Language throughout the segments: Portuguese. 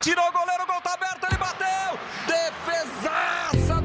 Tirou o goleiro, o gol tá aberto, ele bateu! Defesaça!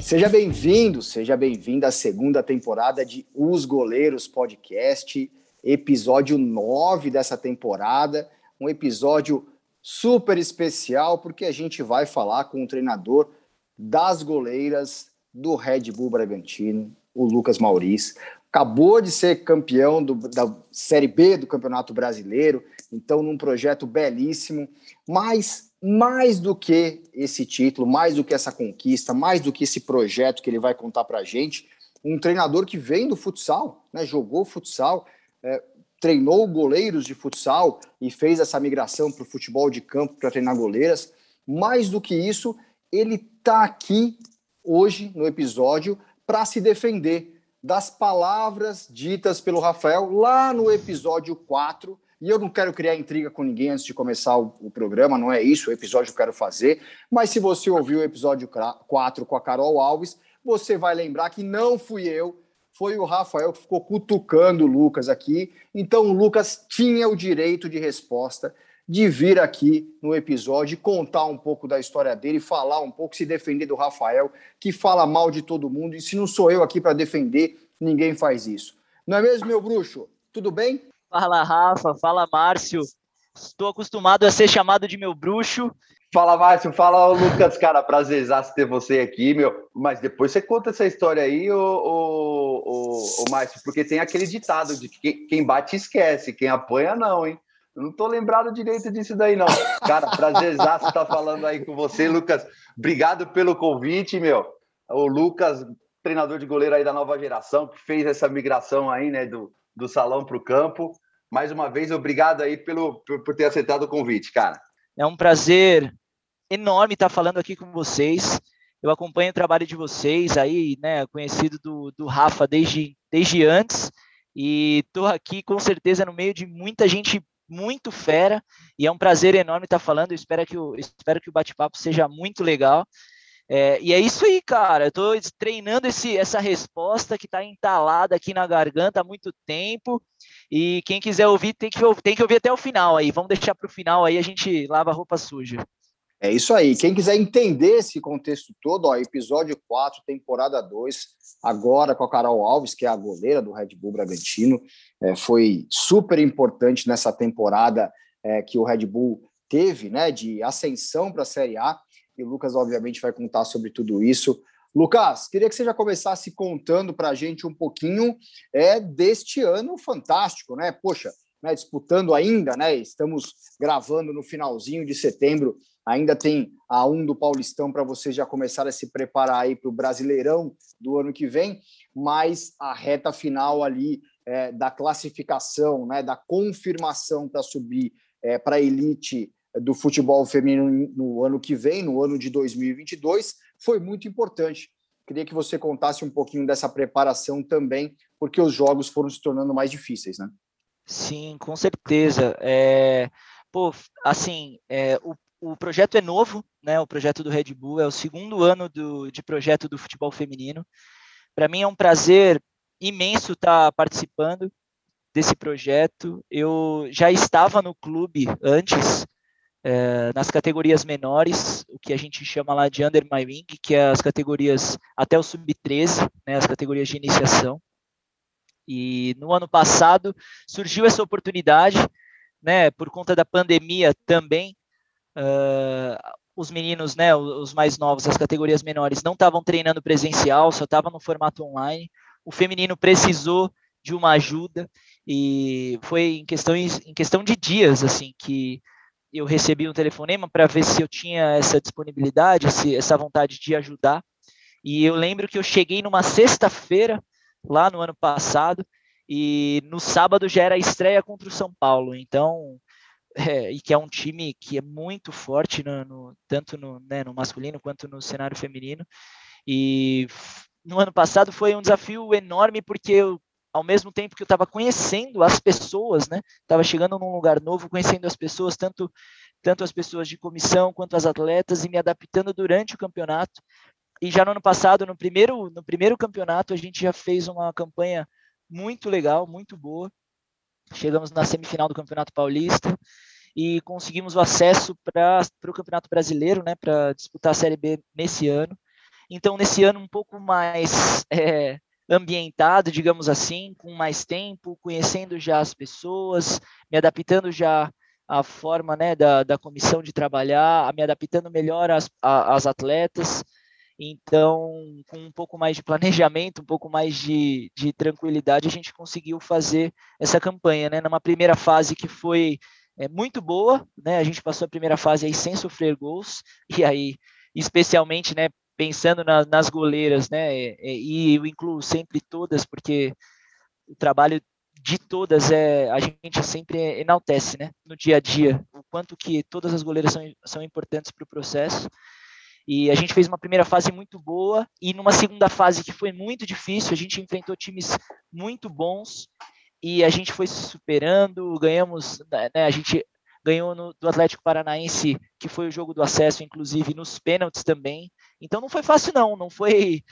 Seja bem-vindo, seja bem-vinda à segunda temporada de Os Goleiros Podcast, episódio 9 dessa temporada, um episódio super especial porque a gente vai falar com o treinador das goleiras do Red Bull Bragantino, o Lucas Maurício. Acabou de ser campeão do, da Série B do Campeonato Brasileiro, então num projeto belíssimo, mas mais do que esse título, mais do que essa conquista, mais do que esse projeto que ele vai contar para a gente, um treinador que vem do futsal, né, jogou futsal, é, treinou goleiros de futsal e fez essa migração para o futebol de campo para treinar goleiras. Mais do que isso, ele está aqui hoje no episódio para se defender das palavras ditas pelo Rafael lá no episódio 4. E eu não quero criar intriga com ninguém antes de começar o, o, programa, não é isso o episódio que eu quero fazer. Mas se você ouviu o episódio 4 com a Carol Alves, você vai lembrar que não fui eu, foi o Rafael que ficou cutucando o Lucas aqui. Então o Lucas tinha o direito de resposta de vir aqui no episódio contar um pouco da história dele, falar um pouco, se defender do Rafael, que fala mal de todo mundo. E se não sou eu aqui para defender, ninguém faz isso. Não é mesmo, meu bruxo? Tudo bem? Fala, Rafa. Fala, Márcio. Estou acostumado a ser chamado de meu bruxo. Fala, Márcio. Fala, Lucas. Cara, prazerzaço ter você aqui, meu. Mas depois você conta essa história aí, ô, ô, ô, ô Márcio, porque tem aquele ditado de que quem bate esquece, quem apanha não, hein? Eu não tô lembrado direito disso daí, não. Cara, prazerzaço estar tá falando aí com você, Lucas. Obrigado pelo convite, meu. O Lucas, treinador de goleiro aí da nova geração, que fez essa migração aí, né, do, do salão para o campo. Mais uma vez, obrigado aí pelo, por, por ter aceitado o convite, cara. É um prazer enorme estar falando aqui com vocês. Eu acompanho o trabalho de vocês aí, né, conhecido do, do Rafa desde, desde antes, e estou aqui com certeza no meio de muita gente muito fera e é um prazer enorme estar falando. Eu espero que o, espero que o bate-papo seja muito legal. É, e é isso aí, cara. Eu estou treinando esse, essa resposta que está entalada aqui na garganta há muito tempo. E quem quiser ouvir tem que, tem que ouvir até o final aí. Vamos deixar para o final aí, a gente lava a roupa suja. É isso aí. Quem quiser entender esse contexto todo, ó, episódio 4, temporada 2, agora com a Carol Alves, que é a goleira do Red Bull Bragantino, é, foi super importante nessa temporada é, que o Red Bull teve, né, de ascensão para a Série A. E o Lucas, obviamente, vai contar sobre tudo isso. Lucas, queria que você já começasse contando para a gente um pouquinho é, deste ano fantástico, né? Poxa, né, disputando ainda, né? Estamos gravando no finalzinho de setembro Ainda tem a um do Paulistão para vocês já começar a se preparar aí para o Brasileirão do ano que vem, mas a reta final ali é, da classificação, né, da confirmação para subir é, para a elite do futebol feminino no ano que vem, no ano de 2022, foi muito importante. Queria que você contasse um pouquinho dessa preparação também, porque os jogos foram se tornando mais difíceis, né? Sim, com certeza. É, pô, assim, é, o o projeto é novo, né? O projeto do Red Bull é o segundo ano do, de projeto do futebol feminino. Para mim é um prazer imenso estar tá participando desse projeto. Eu já estava no clube antes, é, nas categorias menores, o que a gente chama lá de Under My Wing, que é as categorias até o sub-13, né, as categorias de iniciação. E no ano passado surgiu essa oportunidade, né, por conta da pandemia também, Uh, os meninos, né, os mais novos, as categorias menores, não estavam treinando presencial, só estavam no formato online. O feminino precisou de uma ajuda e foi em questão, em questão de dias, assim, que eu recebi um telefonema para ver se eu tinha essa disponibilidade, essa vontade de ajudar. E eu lembro que eu cheguei numa sexta-feira, lá no ano passado, e no sábado já era a estreia contra o São Paulo. Então, é, e que é um time que é muito forte no, no tanto no, né, no masculino quanto no cenário feminino. E no ano passado foi um desafio enorme porque eu, ao mesmo tempo que eu estava conhecendo as pessoas, né, estava chegando num lugar novo, conhecendo as pessoas, tanto tanto as pessoas de comissão quanto as atletas e me adaptando durante o campeonato. E já no ano passado, no primeiro no primeiro campeonato, a gente já fez uma campanha muito legal, muito boa. Chegamos na semifinal do Campeonato Paulista e conseguimos o acesso para o Campeonato Brasileiro, né, para disputar a Série B nesse ano. Então, nesse ano um pouco mais é, ambientado, digamos assim, com mais tempo, conhecendo já as pessoas, me adaptando já à forma né, da, da comissão de trabalhar, me adaptando melhor às, às atletas. Então, com um pouco mais de planejamento, um pouco mais de, de tranquilidade, a gente conseguiu fazer essa campanha, né? Numa primeira fase que foi é, muito boa, né? A gente passou a primeira fase aí sem sofrer gols, e aí, especialmente, né, pensando na, nas goleiras, né? E, e eu incluo sempre todas, porque o trabalho de todas é a gente sempre enaltece, né? No dia a dia, o quanto que todas as goleiras são, são importantes para o processo. E a gente fez uma primeira fase muito boa e numa segunda fase que foi muito difícil, a gente enfrentou times muito bons e a gente foi se superando, ganhamos, né, a gente ganhou no, do Atlético Paranaense, que foi o jogo do acesso, inclusive nos pênaltis também. Então não foi fácil não, não foi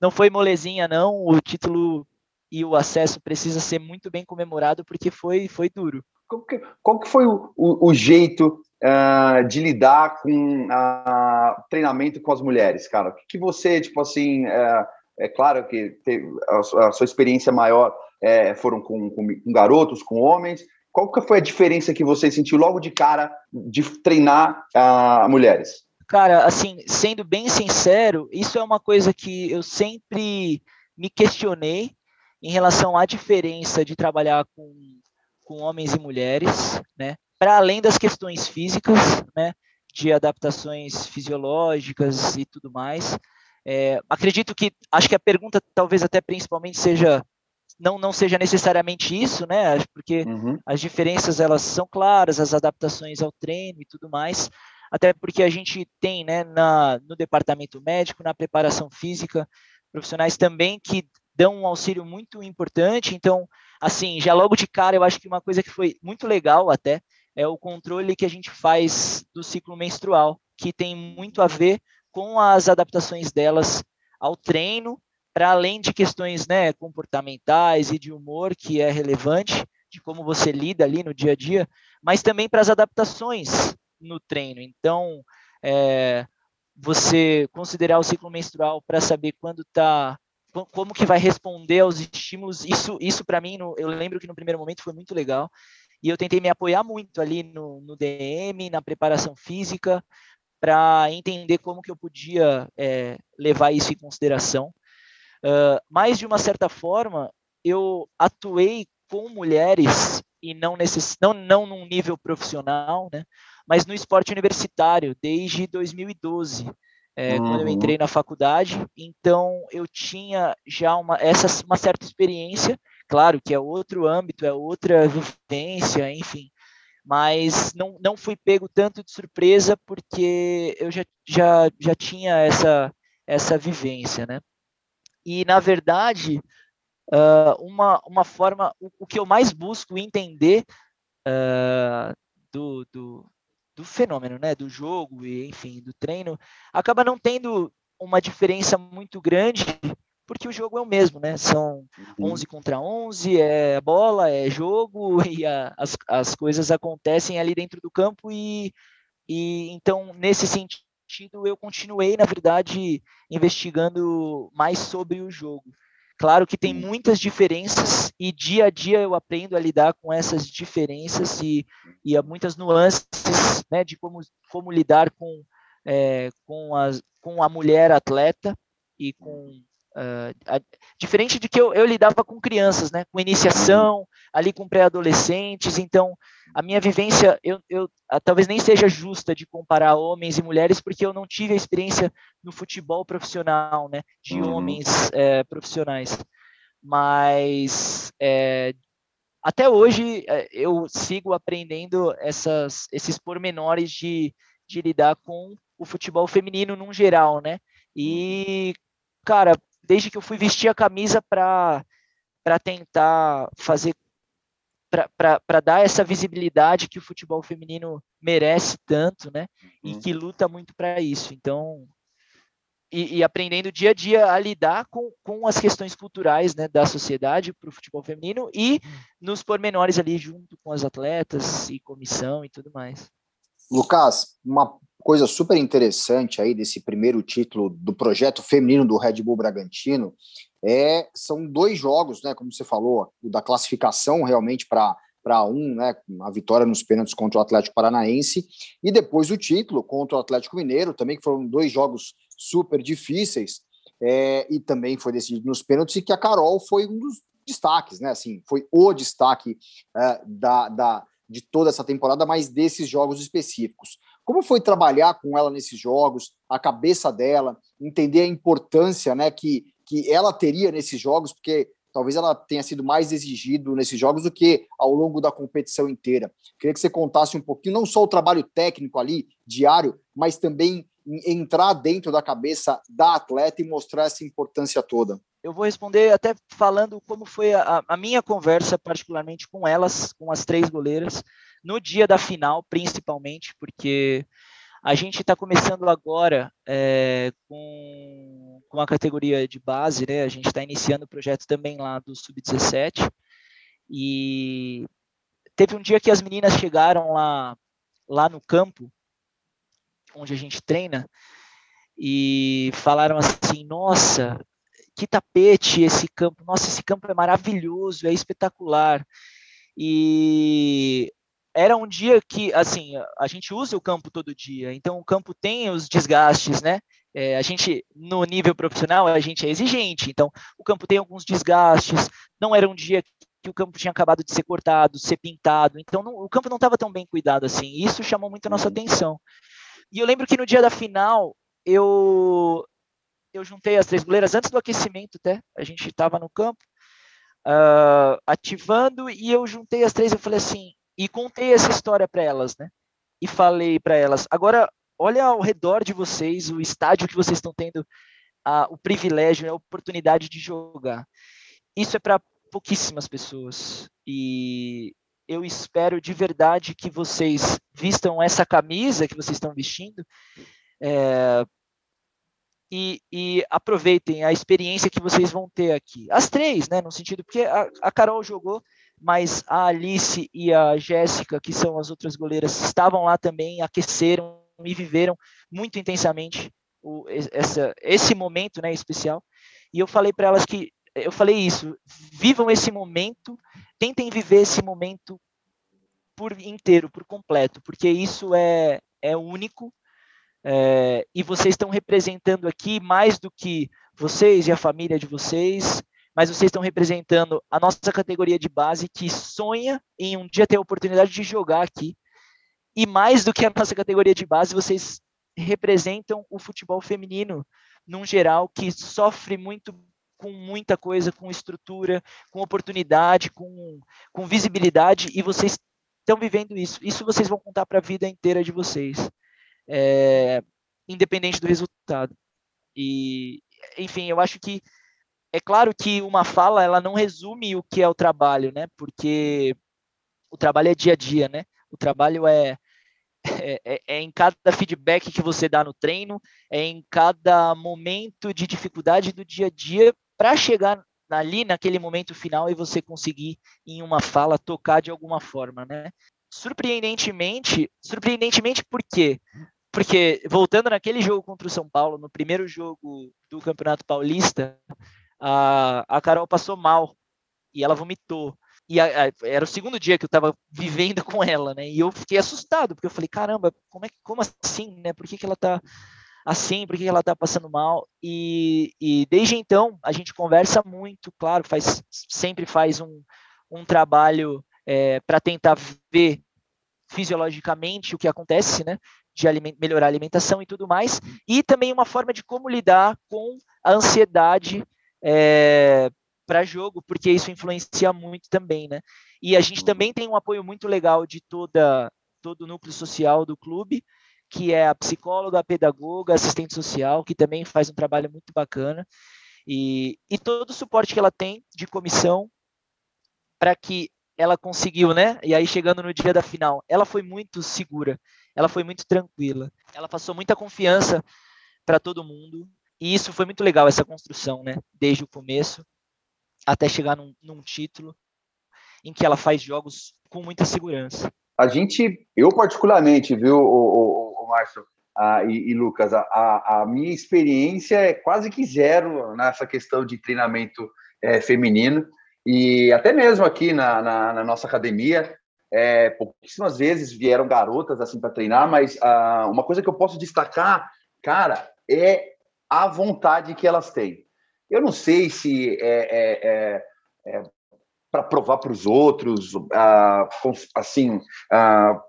não foi molezinha não. O título e o acesso precisa ser muito bem comemorado porque foi foi duro. Qual que, qual que foi o, o, o jeito uh, de lidar com uh, treinamento com as mulheres, cara? O que, que você tipo assim uh, é claro que teve, a, sua experiência maior é, foram com, com, com garotos, com homens, qual que foi a diferença que você sentiu logo de cara de treinar uh, mulheres? Cara, assim, sendo bem sincero, isso é uma coisa que eu sempre me questionei em relação à diferença de trabalhar com, com homens e mulheres, né? Para além das questões físicas, né? De adaptações fisiológicas e tudo mais. É, acredito que, acho que a pergunta talvez até principalmente seja não, não seja necessariamente isso, né? Porque uhum. as diferenças elas são claras, as adaptações ao treino e tudo mais. Até porque a gente tem, né, na, no departamento médico, na preparação física, profissionais também que dão um auxílio muito importante. Então, assim, já logo de cara, eu acho que uma coisa que foi muito legal até é o controle que a gente faz do ciclo menstrual, que tem muito a ver com as adaptações delas ao treino para além de questões né, comportamentais e de humor, que é relevante, de como você lida ali no dia a dia, mas também para as adaptações no treino. Então, é, você considerar o ciclo menstrual para saber quando está como que vai responder aos estímulos, isso, isso para mim, no, eu lembro que no primeiro momento foi muito legal, e eu tentei me apoiar muito ali no, no DM, na preparação física, para entender como que eu podia é, levar isso em consideração. Uh, mas, de uma certa forma, eu atuei com mulheres, e não, necess... não, não num nível profissional, né, mas no esporte universitário, desde 2012. É, uhum. quando eu entrei na faculdade, então eu tinha já uma, essa, uma certa experiência, claro que é outro âmbito, é outra vivência, enfim, mas não, não fui pego tanto de surpresa porque eu já, já, já tinha essa, essa vivência, né? E, na verdade, uh, uma, uma forma, o, o, que eu mais busco entender uh, do, do, do fenômeno, né, do jogo e, enfim, do treino, acaba não tendo uma diferença muito grande, porque o jogo é o mesmo, né? São 11 uhum. contra 11, é bola, é jogo, e a, as, as coisas acontecem ali dentro do campo, e, e então, nesse sentido, sentido, eu continuei, na verdade, investigando mais sobre o jogo. Claro que tem muitas diferenças e dia a dia eu aprendo a lidar com essas diferenças e, e há muitas nuances né, de como, como lidar com, é, com, as, com a mulher atleta e com Uh, a, diferente de que eu, eu, lidava com crianças, né, com iniciação, ali com pré-adolescentes, então a minha vivência, eu, eu a, talvez nem seja justa de comparar homens e mulheres, porque eu não tive a experiência no futebol profissional, né, de uhum. homens é, profissionais, mas é, até hoje é, eu sigo aprendendo essas, esses pormenores de, de lidar com o futebol feminino num geral, né, e cara, desde que eu fui vestir a camisa para tentar fazer para dar essa visibilidade que o futebol feminino merece tanto, né? E uhum. que luta muito para isso. Então, e, e, aprendendo dia a dia a lidar com, com as questões culturais né, da sociedade para o futebol feminino e nos pormenores ali junto com as atletas e comissão e tudo mais. Lucas, uma coisa super interessante aí desse primeiro título do projeto feminino do Red Bull Bragantino é são dois jogos, né, como você falou, o da classificação realmente para para um, né, a vitória nos pênaltis contra o Atlético Paranaense e depois o título contra o Atlético Mineiro, também que foram dois jogos super difíceis é, e também foi decidido nos pênaltis e que a Carol foi um dos destaques, né, assim, foi o destaque é, da, da, de toda essa temporada, mas desses jogos específicos. Como foi trabalhar com ela nesses jogos, a cabeça dela, entender a importância né, que, que ela teria nesses jogos, porque talvez ela tenha sido mais exigido nesses jogos do que ao longo da competição inteira. Queria que você contasse um pouquinho, não só o trabalho técnico ali, diário, mas também entrar dentro da cabeça da atleta e mostrar essa importância toda. Eu vou responder até falando como foi a, a minha conversa, particularmente com elas, com as três goleiras, no dia da final, principalmente, porque a gente está começando agora é, com, com a categoria de base, né? A gente está iniciando o projeto também lá do Sub-17. E teve um dia que as meninas chegaram lá, lá no campo, onde a gente treina, e falaram assim: Nossa, que tapete esse campo! Nossa, esse campo é maravilhoso, é espetacular. E era um dia que, assim, a gente usa o campo todo dia, então o campo tem os desgastes, né? É, a gente, no nível profissional, a gente é exigente, então o campo tem alguns desgastes, não era um dia que o campo tinha acabado de ser cortado, ser pintado, então não, o campo não estava tão bem cuidado assim, isso chamou muito a nossa atenção. E eu lembro que no dia da final, eu, eu juntei as três goleiras antes do aquecimento até, a gente estava no campo, uh, ativando, e eu juntei as três, eu falei assim, e contei essa história para elas, né? E falei para elas: agora, olha ao redor de vocês, o estádio que vocês estão tendo o privilégio, a oportunidade de jogar. Isso é para pouquíssimas pessoas. E eu espero de verdade que vocês vistam essa camisa que vocês estão vestindo é, e, e, aproveitem a experiência que vocês vão ter aqui. As três, né? No sentido, porque a, a Carol jogou mas a Alice e a Jéssica, que são as outras goleiras, estavam lá também, aqueceram e viveram muito intensamente o, essa, esse momento né, especial. E eu falei para elas que, eu falei isso, vivam esse momento, tentem viver esse momento por inteiro, por completo, porque isso é, é único, é, e vocês estão representando aqui mais do que vocês e a família de vocês, mas vocês estão representando a nossa categoria de base que sonha em um dia ter a oportunidade de jogar aqui. E mais do que a nossa categoria de base, vocês representam o futebol feminino num geral que sofre muito com muita coisa, com estrutura, com oportunidade, com, com visibilidade, e vocês estão vivendo isso. Isso vocês vão contar para a vida inteira de vocês, é, independente do resultado. E, enfim, eu acho que é claro que uma fala ela não resume o que é o trabalho, né? Porque o trabalho é dia a dia, né? O trabalho é, é, é, é em cada feedback que você dá no treino, é em cada momento de dificuldade do dia a dia para chegar ali naquele momento final e você conseguir em uma fala tocar de alguma forma, né? Surpreendentemente, surpreendentemente por quê? Porque voltando naquele jogo contra o São Paulo, no primeiro jogo do Campeonato Paulista, a, a Carol passou mal e ela vomitou. E a, a, era o segundo dia que eu estava vivendo com ela, né? E eu fiquei assustado, porque eu falei, caramba, como, é, como assim, né? Por que, que ela tá assim? Por que, que ela tá passando mal? E, e desde então, a gente conversa muito, claro, faz, sempre faz um, um trabalho é, para tentar ver fisiologicamente o que acontece, né? De aliment melhorar a alimentação e tudo mais. E também uma forma de como lidar com a ansiedade é, para jogo, porque isso influencia muito também, né? E a gente também tem um apoio muito legal de toda todo o núcleo social do clube, que é a psicóloga, a pedagoga, assistente social, que também faz um trabalho muito bacana, e, e todo o suporte que ela tem de comissão para que ela conseguiu, né? E aí chegando no dia da final, ela foi muito segura, ela foi muito tranquila, ela passou muita confiança para todo mundo e isso foi muito legal, essa construção, né? Desde o começo até chegar num, num título em que ela faz jogos com muita segurança. A gente, eu particularmente, viu, o, o, o Márcio ah, e, e, Lucas, a, a, minha experiência é quase que zero nessa questão de treinamento é, feminino. E até mesmo aqui na, na, na nossa academia, é, pouquíssimas vezes vieram garotas assim para treinar, mas ah, uma coisa que eu posso destacar, cara, é a vontade que elas têm. Eu não sei se é, é, é, é para provar para os outros, ah, assim, ah,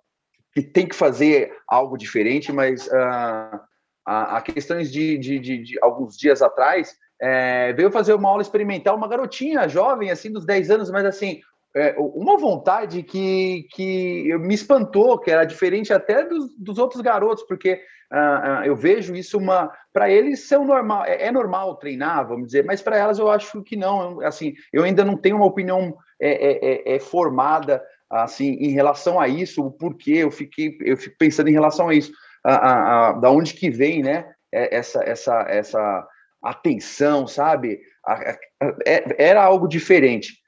que tem que fazer algo diferente, mas ah, a, questões de, de, de, de, alguns dias atrás, é, veio fazer uma aula experimental, uma garotinha jovem, assim, dos 10 anos, mas assim, é, uma vontade que, que me espantou, que era diferente até dos, dos outros garotos, porque uh, uh, eu vejo isso uma. Para eles são normal, é, é, normal treinar, vamos dizer, mas para elas eu acho que não. Assim, eu ainda não tenho uma opinião é, é, é, é formada assim em relação a isso, o porquê eu fiquei, eu fico pensando em relação a isso, a, a, da onde que vem, né? Essa, essa, essa atenção, sabe? era algo diferente.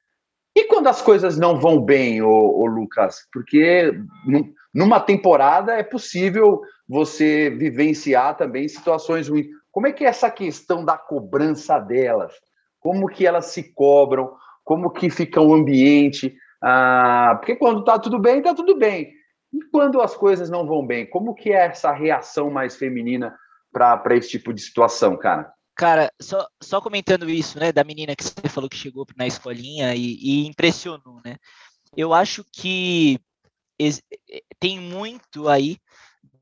E quando as coisas não vão bem, ô, ô Lucas? Porque numa temporada é possível você vivenciar também situações ruins. Como é que é essa questão da cobrança delas? Como que elas se cobram? Como que fica o ambiente? Ah, porque quando está tudo bem, está tudo bem. E quando as coisas não vão bem, como que é essa reação mais feminina para esse tipo de situação, cara? Cara, só, só comentando isso, né, da menina que você falou que chegou na escolinha e, e impressionou, né? Eu acho que tem muito aí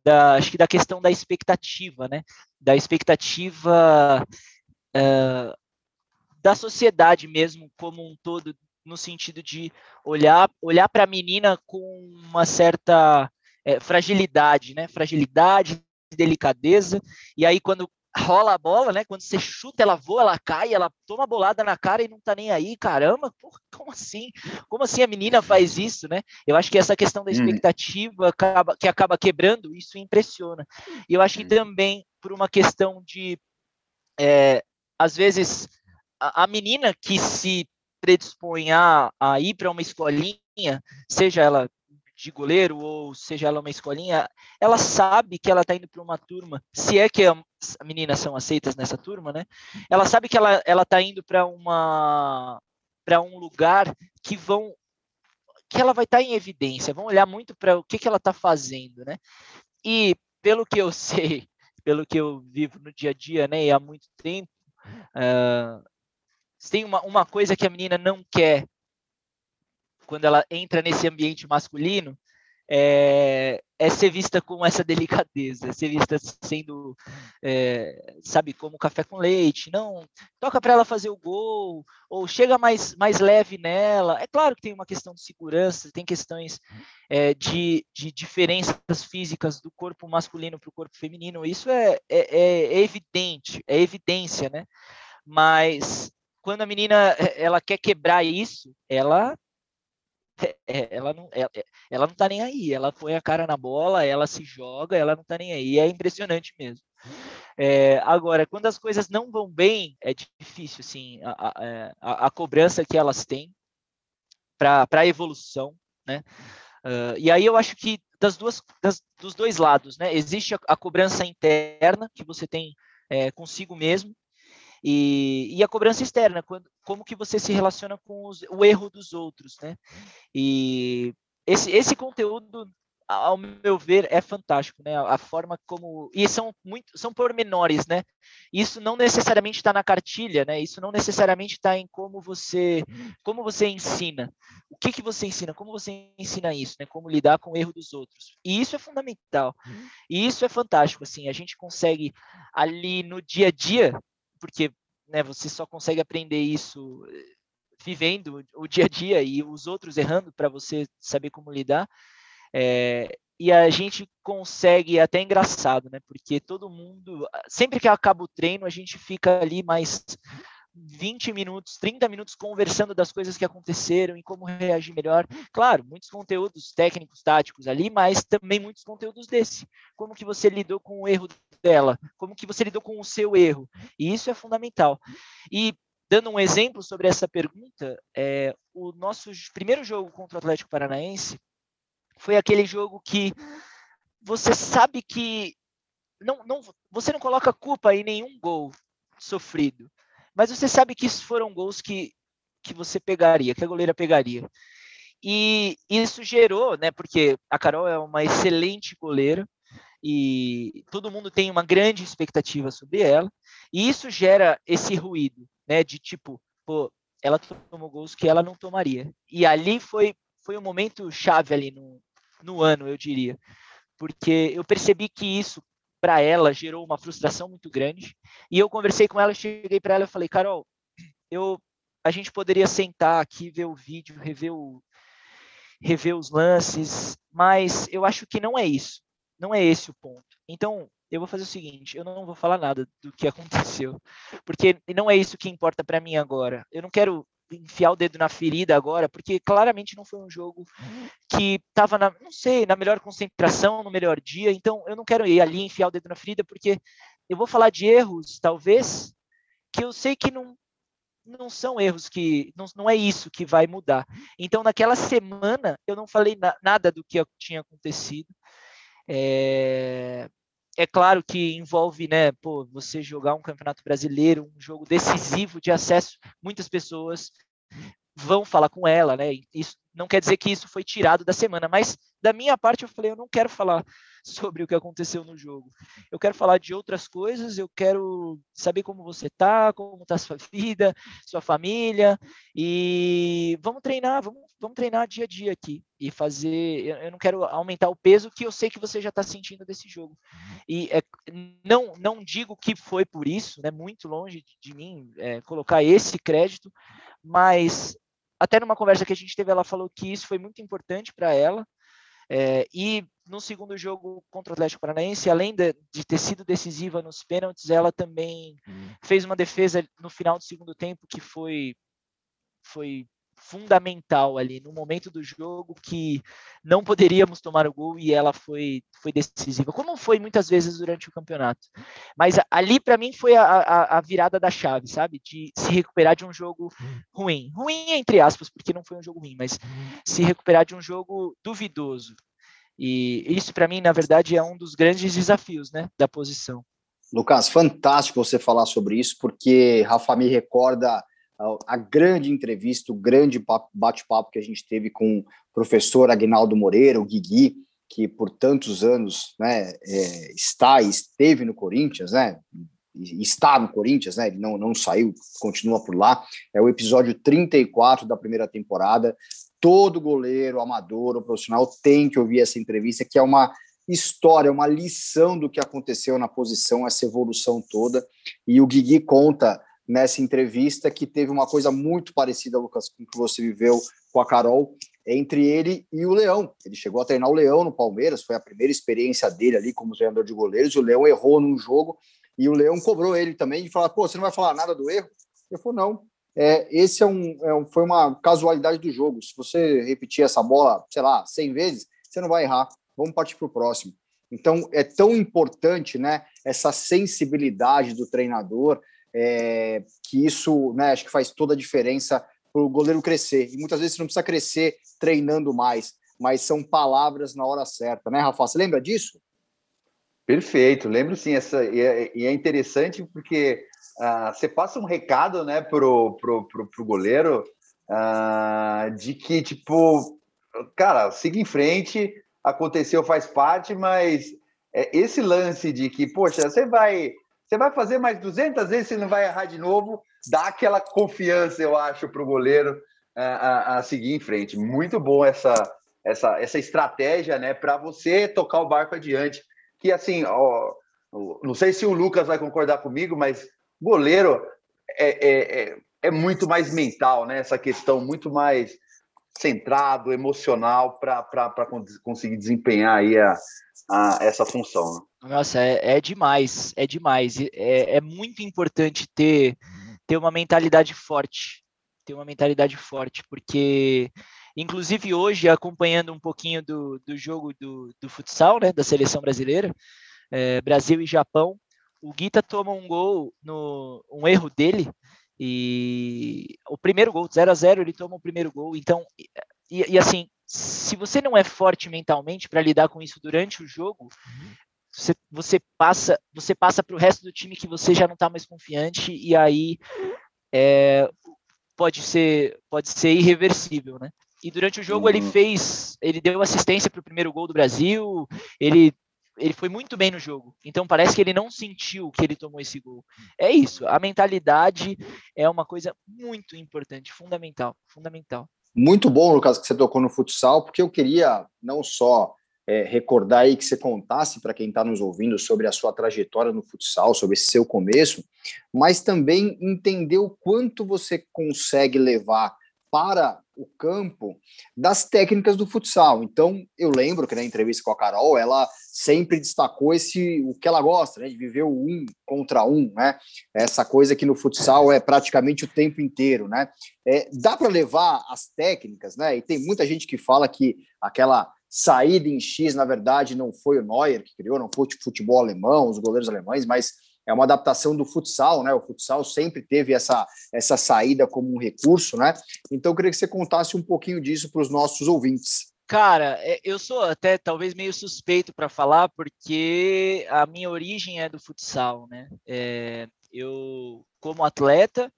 da, acho que da questão da expectativa, né? Da expectativa uh, da sociedade mesmo como um todo, no sentido de olhar olhar para a menina com uma certa é, fragilidade, né? Fragilidade, delicadeza. E aí quando rola a bola, né? Quando você chuta, ela voa, ela cai, ela toma bolada na cara e não tá nem aí. Caramba, porra, como assim? Como assim a menina faz isso, né? Eu acho que essa questão da hum. expectativa acaba, que acaba quebrando, isso impressiona. E eu acho que hum. também por uma questão de, é, às vezes, a, a menina que se predispõe a, a ir para uma escolinha, seja ela de goleiro, ou seja ela uma escolinha, ela sabe que ela está indo para uma turma, se é que as meninas são aceitas nessa turma, né? Ela sabe que ela ela está indo para uma para um lugar que vão que ela vai estar tá em evidência, vão olhar muito para o que, que ela está fazendo, né? E pelo que eu sei, pelo que eu vivo no dia a dia, né, e há muito tempo, uh, tem uma, uma coisa que a menina não quer quando ela entra nesse ambiente masculino, é, é, ser vista com essa delicadeza, ser vista sendo, é, sabe, como café com leite. Não, toca para ela fazer o gol, ou chega mais, mais leve nela. É claro que tem uma questão de segurança, tem questões é, de, de diferenças físicas do corpo masculino para o corpo feminino. Isso é, é, é, evidente, é evidência, né? Mas quando a menina ela quer quebrar isso, ela é, ela não, ela, é, ela não tá nem aí, ela põe a cara na bola, ela se joga, ela não tá nem aí, é impressionante mesmo. É, agora, quando as coisas não vão bem, é difícil, assim, a, a, é, a cobrança que elas têm para a evolução, né? Uh, e aí eu acho que das duas, das, dos dois lados, né? Existe a, a cobrança interna que você tem é, consigo mesmo, e, e a cobrança externa, quando, como que você se relaciona com os, o erro dos outros, né? E esse, esse conteúdo, ao meu ver, é fantástico, né? A, forma como e são muito são pormenores, né? Isso não necessariamente está na cartilha, né? Isso não necessariamente está em como você como você ensina. O que que você ensina? Como você ensina isso, né? Como lidar com o erro dos outros? E isso é fundamental. E isso é fantástico, assim. A gente consegue ali no dia a dia porque né, você só consegue aprender isso eh, vivendo o dia a dia e os outros errando para você saber como lidar. É, e a gente consegue, é até engraçado, né? Porque todo mundo, sempre que acaba o treino, a gente fica ali mais 20 minutos, 30 minutos conversando das coisas que aconteceram e como reagir melhor. Claro, muitos conteúdos técnicos, táticos ali, mas também muitos conteúdos desse. Como que você lidou com o erro dela, como que você lidou com o seu erro. E isso é fundamental. E dando um exemplo sobre essa pergunta, é, o nosso primeiro jogo contra o Atlético Paranaense foi aquele jogo que você sabe que não, não, você não coloca culpa em nenhum gol sofrido, mas você sabe que foram gols que, que você pegaria, que a goleira pegaria. E isso gerou, né, porque a Carol é uma excelente goleira e todo mundo tem uma grande expectativa sobre ela, e isso gera esse ruído, né, de tipo, pô, ela tomou gols que ela não tomaria. E ali foi foi um momento chave ali no, no ano, eu diria, porque eu percebi que isso para ela gerou uma frustração muito grande. E eu conversei com ela, cheguei para ela e falei, Carol, eu a gente poderia sentar aqui, ver o vídeo, rever o, rever os lances, mas eu acho que não é isso. Não é esse o ponto. Então, eu vou fazer o seguinte, eu não vou falar nada do que aconteceu, porque não é isso que importa para mim agora. Eu não quero enfiar o dedo na ferida agora, porque claramente não foi um jogo que estava na, não sei, na melhor concentração, no melhor dia. Então, eu não quero ir ali enfiar o dedo na ferida, porque eu vou falar de erros, talvez, que eu sei que não não são erros que não, não é isso que vai mudar. Então, naquela semana, eu não falei na, nada do que tinha acontecido. É, é claro que envolve, né, pô, você jogar um campeonato brasileiro, um jogo decisivo de acesso, muitas pessoas vão falar com ela, né? Isso não quer dizer que isso foi tirado da semana, mas da minha parte eu falei, eu não quero falar sobre o que aconteceu no jogo. Eu quero falar de outras coisas, eu quero saber como você tá, como tá sua vida, sua família, e vamos treinar, vamos, vamos treinar dia a dia aqui e fazer. Eu, não quero aumentar o peso que eu sei que você já está sentindo desse jogo. E é, não, não digo que foi por isso, né? Muito longe de, de mim é, colocar esse crédito, mas até numa conversa que a gente teve, ela falou que isso foi muito importante para ela. É, e no segundo jogo contra o Atlético Paranaense, além de, de ter sido decisiva nos pênaltis, ela também hum. fez uma defesa no final do segundo tempo que foi, foi fundamental ali no momento do jogo que não poderíamos tomar o gol e ela foi, foi decisiva, como foi muitas vezes durante o campeonato. Mas ali para mim foi a, a, a, virada da chave, sabe? De se recuperar de um jogo ruim. Ruim entre aspas, porque não foi um jogo ruim, mas se recuperar de um jogo duvidoso. E isso para mim, na verdade, é um dos grandes desafios, né, da posição. Lucas, fantástico você falar sobre isso, porque Rafa me recorda a grande entrevista, o grande bate-papo que a gente teve com o professor Agnaldo Moreira, o Guigui, que por tantos anos né, é, está e esteve no Corinthians, né, está no Corinthians, né, ele não, não saiu, continua por lá, é o episódio 34 da primeira temporada, todo goleiro, amador ou profissional tem que ouvir essa entrevista, que é uma história, uma lição do que aconteceu na posição, essa evolução toda, e o Guigui conta nessa entrevista que teve uma coisa muito parecida, Lucas, com o que você viveu com a Carol, entre ele e o Leão. Ele chegou a treinar o Leão no Palmeiras, foi a primeira experiência dele ali como treinador de goleiros. O Leão errou num jogo e o Leão cobrou ele também de falar: pô, você não vai falar nada do erro? Ele falou: não. É, esse é um, é um, foi uma casualidade do jogo. Se você repetir essa bola, sei lá, 100 vezes, você não vai errar. Vamos partir para o próximo. Então, é tão importante né, essa sensibilidade do treinador, é, que isso, né, acho que faz toda a diferença para o goleiro crescer. E muitas vezes você não precisa crescer treinando mais, mas são palavras na hora certa, né, Rafa? Você lembra disso? Perfeito, lembro sim. Essa, e, é, é interessante porque uh, você passa um recado né, pro, pro, pro, pro goleiro uh, de que, tipo, cara, siga em frente, aconteceu, faz parte, mas é esse lance de que, poxa, você vai você vai fazer mais 200 vezes, você não vai errar de novo. Dá aquela confiança, eu acho, para o goleiro a, a, a, seguir em frente. Muito bom essa, essa, essa estratégia, né, para você tocar o barco adiante. Que assim, ó, não sei se o Lucas vai concordar comigo, mas goleiro é, é, é, é muito mais mental, né? Essa questão muito mais centrado, emocional para conseguir desempenhar aí a, a, essa função. Né? Nossa, é, é, demais, é demais. É, é muito importante ter, ter uma mentalidade forte, ter uma mentalidade forte, porque inclusive hoje, acompanhando um pouquinho do, do jogo do, do futsal, né, da seleção brasileira, é, Brasil e Japão. O Guita toma um gol, no, um erro dele, e o primeiro gol, 0 a 0 ele toma o primeiro gol. Então, e, e assim, se você não é forte mentalmente para lidar com isso durante o jogo, você, você passa você passa para o resto do time que você já não está mais confiante e aí é, pode ser pode ser irreversível, né? E durante o jogo ele uhum. fez, ele deu assistência para o primeiro gol do Brasil, ele ele foi muito bem no jogo. Então parece que ele não sentiu que ele tomou esse gol. É isso. A mentalidade é uma coisa muito importante, fundamental, fundamental. Muito bom, Lucas, que você tocou no futsal, porque eu queria não só é, recordar aí que você contasse para quem está nos ouvindo sobre a sua trajetória no futsal, sobre esse seu começo, mas também entender o quanto você consegue levar para o campo das técnicas do futsal. Então, eu lembro que na entrevista com a Carol, ela sempre destacou esse o que ela gosta, né, de viver o um contra um, né? Essa coisa que no futsal é praticamente o tempo inteiro, né? É, dá para levar as técnicas, né? E tem muita gente que fala que aquela saída em X, na verdade, não foi o Neuer que criou, não foi o futebol alemão, os goleiros alemães, mas é uma adaptação do futsal, né? O futsal sempre teve essa, essa saída como um recurso, né? Então eu queria que você contasse um pouquinho disso para os nossos ouvintes. Cara, é, eu sou até talvez meio suspeito para falar, porque a minha origem é do futsal, né? É, eu, como atleta,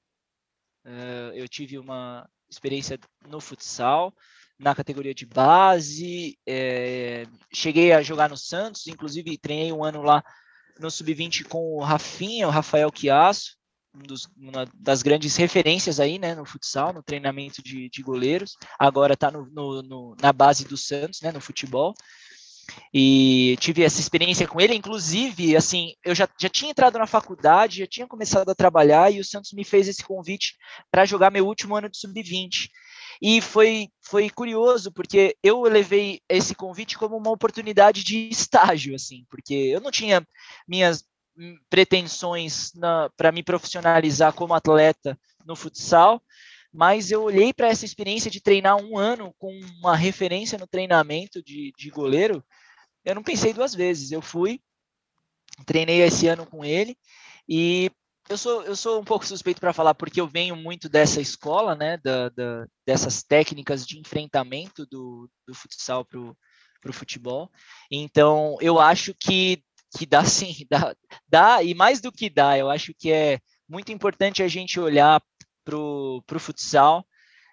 é, eu tive uma experiência no futsal, na categoria de base, é, cheguei a jogar no Santos, inclusive treinei um ano lá no sub-20 com o Rafinha, o Rafael Chiasso, um dos, uma das grandes referências aí, né, no futsal, no treinamento de, de goleiros. Agora está na base do Santos, né, no futebol. E tive essa experiência com ele, inclusive, assim, eu já, já tinha entrado na faculdade, já tinha começado a trabalhar e o Santos me fez esse convite para jogar meu último ano de sub-20. E foi, foi curioso, porque eu levei esse convite como uma oportunidade de estágio, assim, porque eu não tinha minhas pretensões para me profissionalizar como atleta no futsal, mas eu olhei para essa experiência de treinar um ano com uma referência no treinamento de, de goleiro, eu não pensei duas vezes. Eu fui, treinei esse ano com ele e eu sou, eu sou um pouco suspeito para falar porque eu venho muito dessa escola, né, da, da dessas técnicas de enfrentamento do, do futsal para o futebol. Então, eu acho que, que dá sim, dá, dá, e mais do que dá, eu acho que é muito importante a gente olhar para o futsal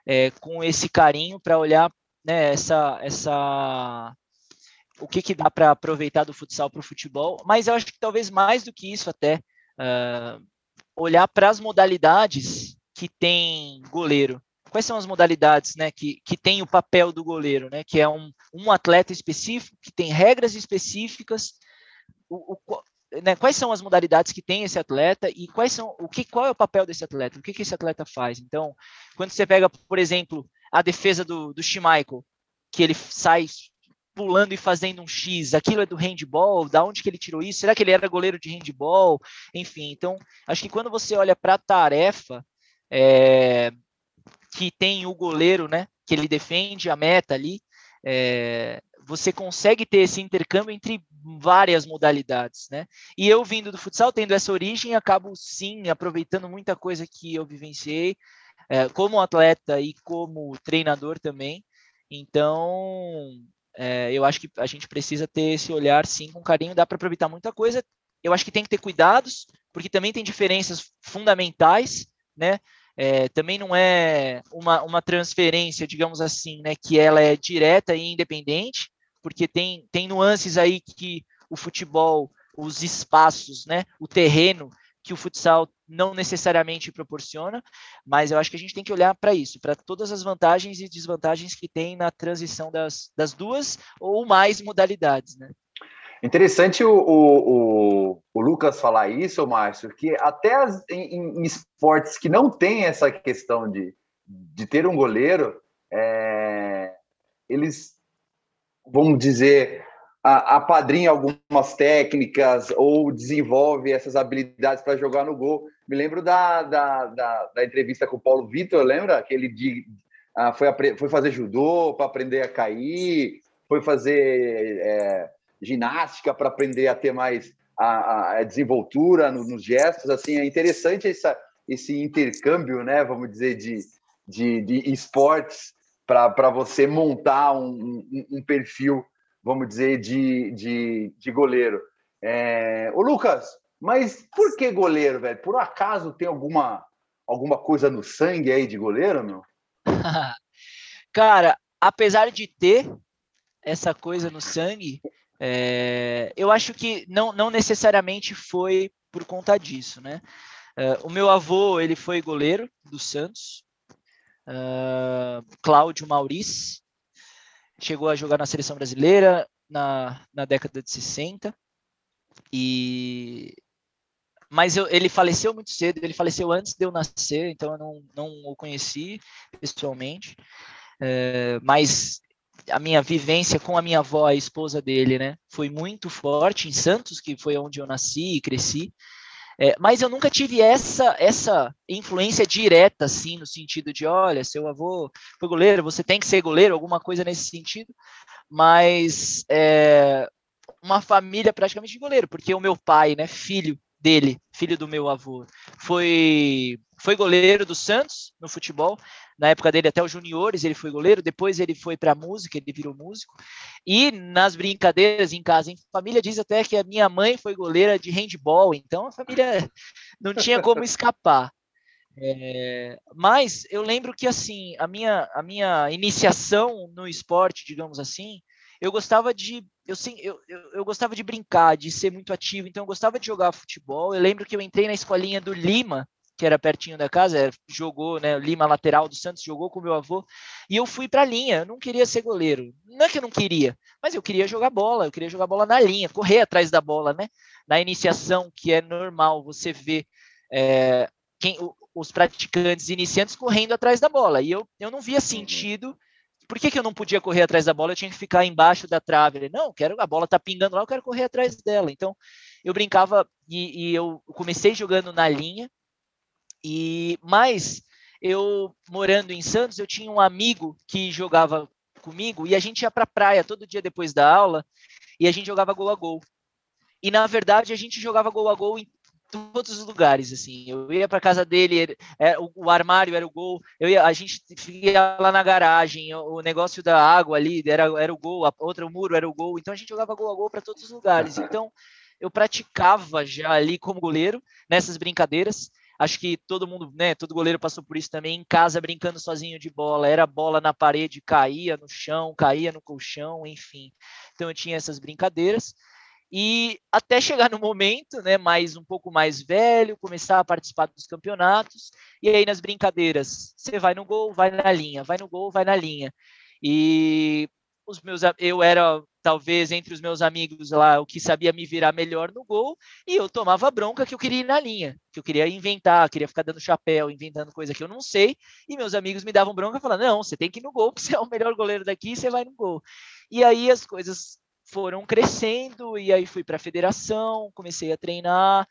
é, com esse carinho para olhar né, essa, essa o que, que dá para aproveitar do futsal para o futebol, mas eu acho que talvez mais do que isso até uh, olhar para as modalidades que tem goleiro. Quais são as modalidades né, que, que tem o papel do goleiro, né, que é um, um atleta específico, que tem regras específicas, o, o, né, quais são as modalidades que tem esse atleta e quais são o que qual é o papel desse atleta, o que, que esse atleta faz. Então, quando você pega, por exemplo, a defesa do, do Schmeichel, que ele sai pulando e fazendo um X, aquilo é do handball, da onde que ele tirou isso? Será que ele era goleiro de handball? Enfim, então, acho que quando você olha para a tarefa é, que tem o goleiro, né, que ele defende a meta ali, é, você consegue ter esse intercâmbio entre várias modalidades, né? E eu vindo do futsal, tendo essa origem, acabo sim aproveitando muita coisa que eu vivenciei é, como atleta e como treinador também. Então, é, eu acho que a gente precisa ter esse olhar, sim, com carinho. Dá para aproveitar muita coisa. Eu acho que tem que ter cuidados, porque também tem diferenças fundamentais, né? É, também não é uma, uma transferência, digamos assim, né, que ela é direta e independente, porque tem, tem nuances aí que o futebol, os espaços, né, o terreno que o futsal não necessariamente proporciona, mas eu acho que a gente tem que olhar para isso, para todas as vantagens e desvantagens que tem na transição das, das duas ou mais modalidades, né? Interessante o, o, o, Lucas falar isso, Márcio, que até as, em, em, esportes que não tem essa questão de, de ter um goleiro, é, eles, vamos dizer, apadrinha algumas técnicas ou desenvolve essas habilidades para jogar no gol. Me lembro da, da, da, da entrevista com o Paulo Vitor, lembra? Que ele de, ah, foi, foi fazer judô para aprender a cair, foi fazer é, ginástica para aprender a ter mais a, a desenvoltura nos, nos gestos. Assim, é interessante essa, esse intercâmbio, né? Vamos dizer, de, de, de esportes para você montar um, um, um, perfil, vamos dizer, de, de, de goleiro. É... Ô, Lucas, mas por que goleiro, velho? Por acaso tem alguma, alguma coisa no sangue aí de goleiro, meu? Cara, apesar de ter essa coisa no sangue, é, eu acho que não, não necessariamente foi por conta disso, né? Uh, o meu avô, ele foi goleiro do Santos, uh, Cláudio Maurice, chegou a jogar na seleção brasileira na, na década de 60, e mas eu, ele faleceu muito cedo, ele faleceu antes de eu nascer, então eu não, não o conheci pessoalmente, uh, mas a minha vivência com a minha avó, a esposa dele, né, foi muito forte em Santos, que foi onde eu nasci e cresci. É, mas eu nunca tive essa essa influência direta, assim, no sentido de, olha, seu avô foi goleiro, você tem que ser goleiro, alguma coisa nesse sentido. Mas é, uma família praticamente de goleiro, porque o meu pai, né, filho dele, filho do meu avô, foi foi goleiro do Santos no futebol. Na época dele, até os juniores, ele foi goleiro. Depois ele foi para música, ele virou músico. E nas brincadeiras em casa, em família, diz até que a minha mãe foi goleira de handball. Então a família não tinha como escapar. É, mas eu lembro que assim a minha a minha iniciação no esporte, digamos assim, eu gostava de eu, sim, eu, eu, eu, gostava de brincar, de ser muito ativo, então eu gostava de jogar futebol. Eu lembro que eu entrei na escolinha do Lima, que era pertinho da casa, jogou, né, Lima lateral do Santos, jogou com meu avô, e eu fui para a linha, eu não queria ser goleiro. Não é que eu não queria, mas eu queria jogar bola, eu queria jogar bola na linha, correr atrás da bola, né? Na iniciação, que é normal, você vê é, quem, os praticantes iniciantes correndo atrás da bola, e eu, eu não via uhum. sentido por que, que eu não podia correr atrás da bola? Eu tinha que ficar embaixo da trave. não, quero a bola tá pingando lá, eu quero correr atrás dela. Então, eu brincava e, e eu comecei jogando na linha. E mas eu morando em Santos, eu tinha um amigo que jogava comigo e a gente ia para a praia todo dia depois da aula e a gente jogava gol a gol. E na verdade a gente jogava gol a gol em todos os lugares, assim. Eu ia para casa dele, é, o, o, armário era o gol. Eu ia, a gente ia lá na garagem, o, o, negócio da água ali era, era o gol, a outra o muro era o gol. Então a gente jogava gol a gol para todos os lugares. Então eu praticava já ali como goleiro nessas brincadeiras. Acho que todo mundo, né, todo goleiro passou por isso também, em casa brincando sozinho de bola, era bola na parede, caía no chão, caía no colchão, enfim. Então eu tinha essas brincadeiras. E até chegar no momento, né, mais um pouco mais velho, começar a participar dos campeonatos, e aí nas brincadeiras, você vai no gol, vai na linha, vai no gol, vai na linha. E os meus eu era talvez entre os meus amigos lá o que sabia me virar melhor no gol, e eu tomava bronca que eu queria ir na linha, que eu queria inventar, queria ficar dando chapéu, inventando coisa que eu não sei, e meus amigos me davam bronca falando: "Não, você tem que ir no gol, você é o melhor goleiro daqui, você vai no gol". E aí as coisas foram crescendo e aí fui para a federação, comecei a treinar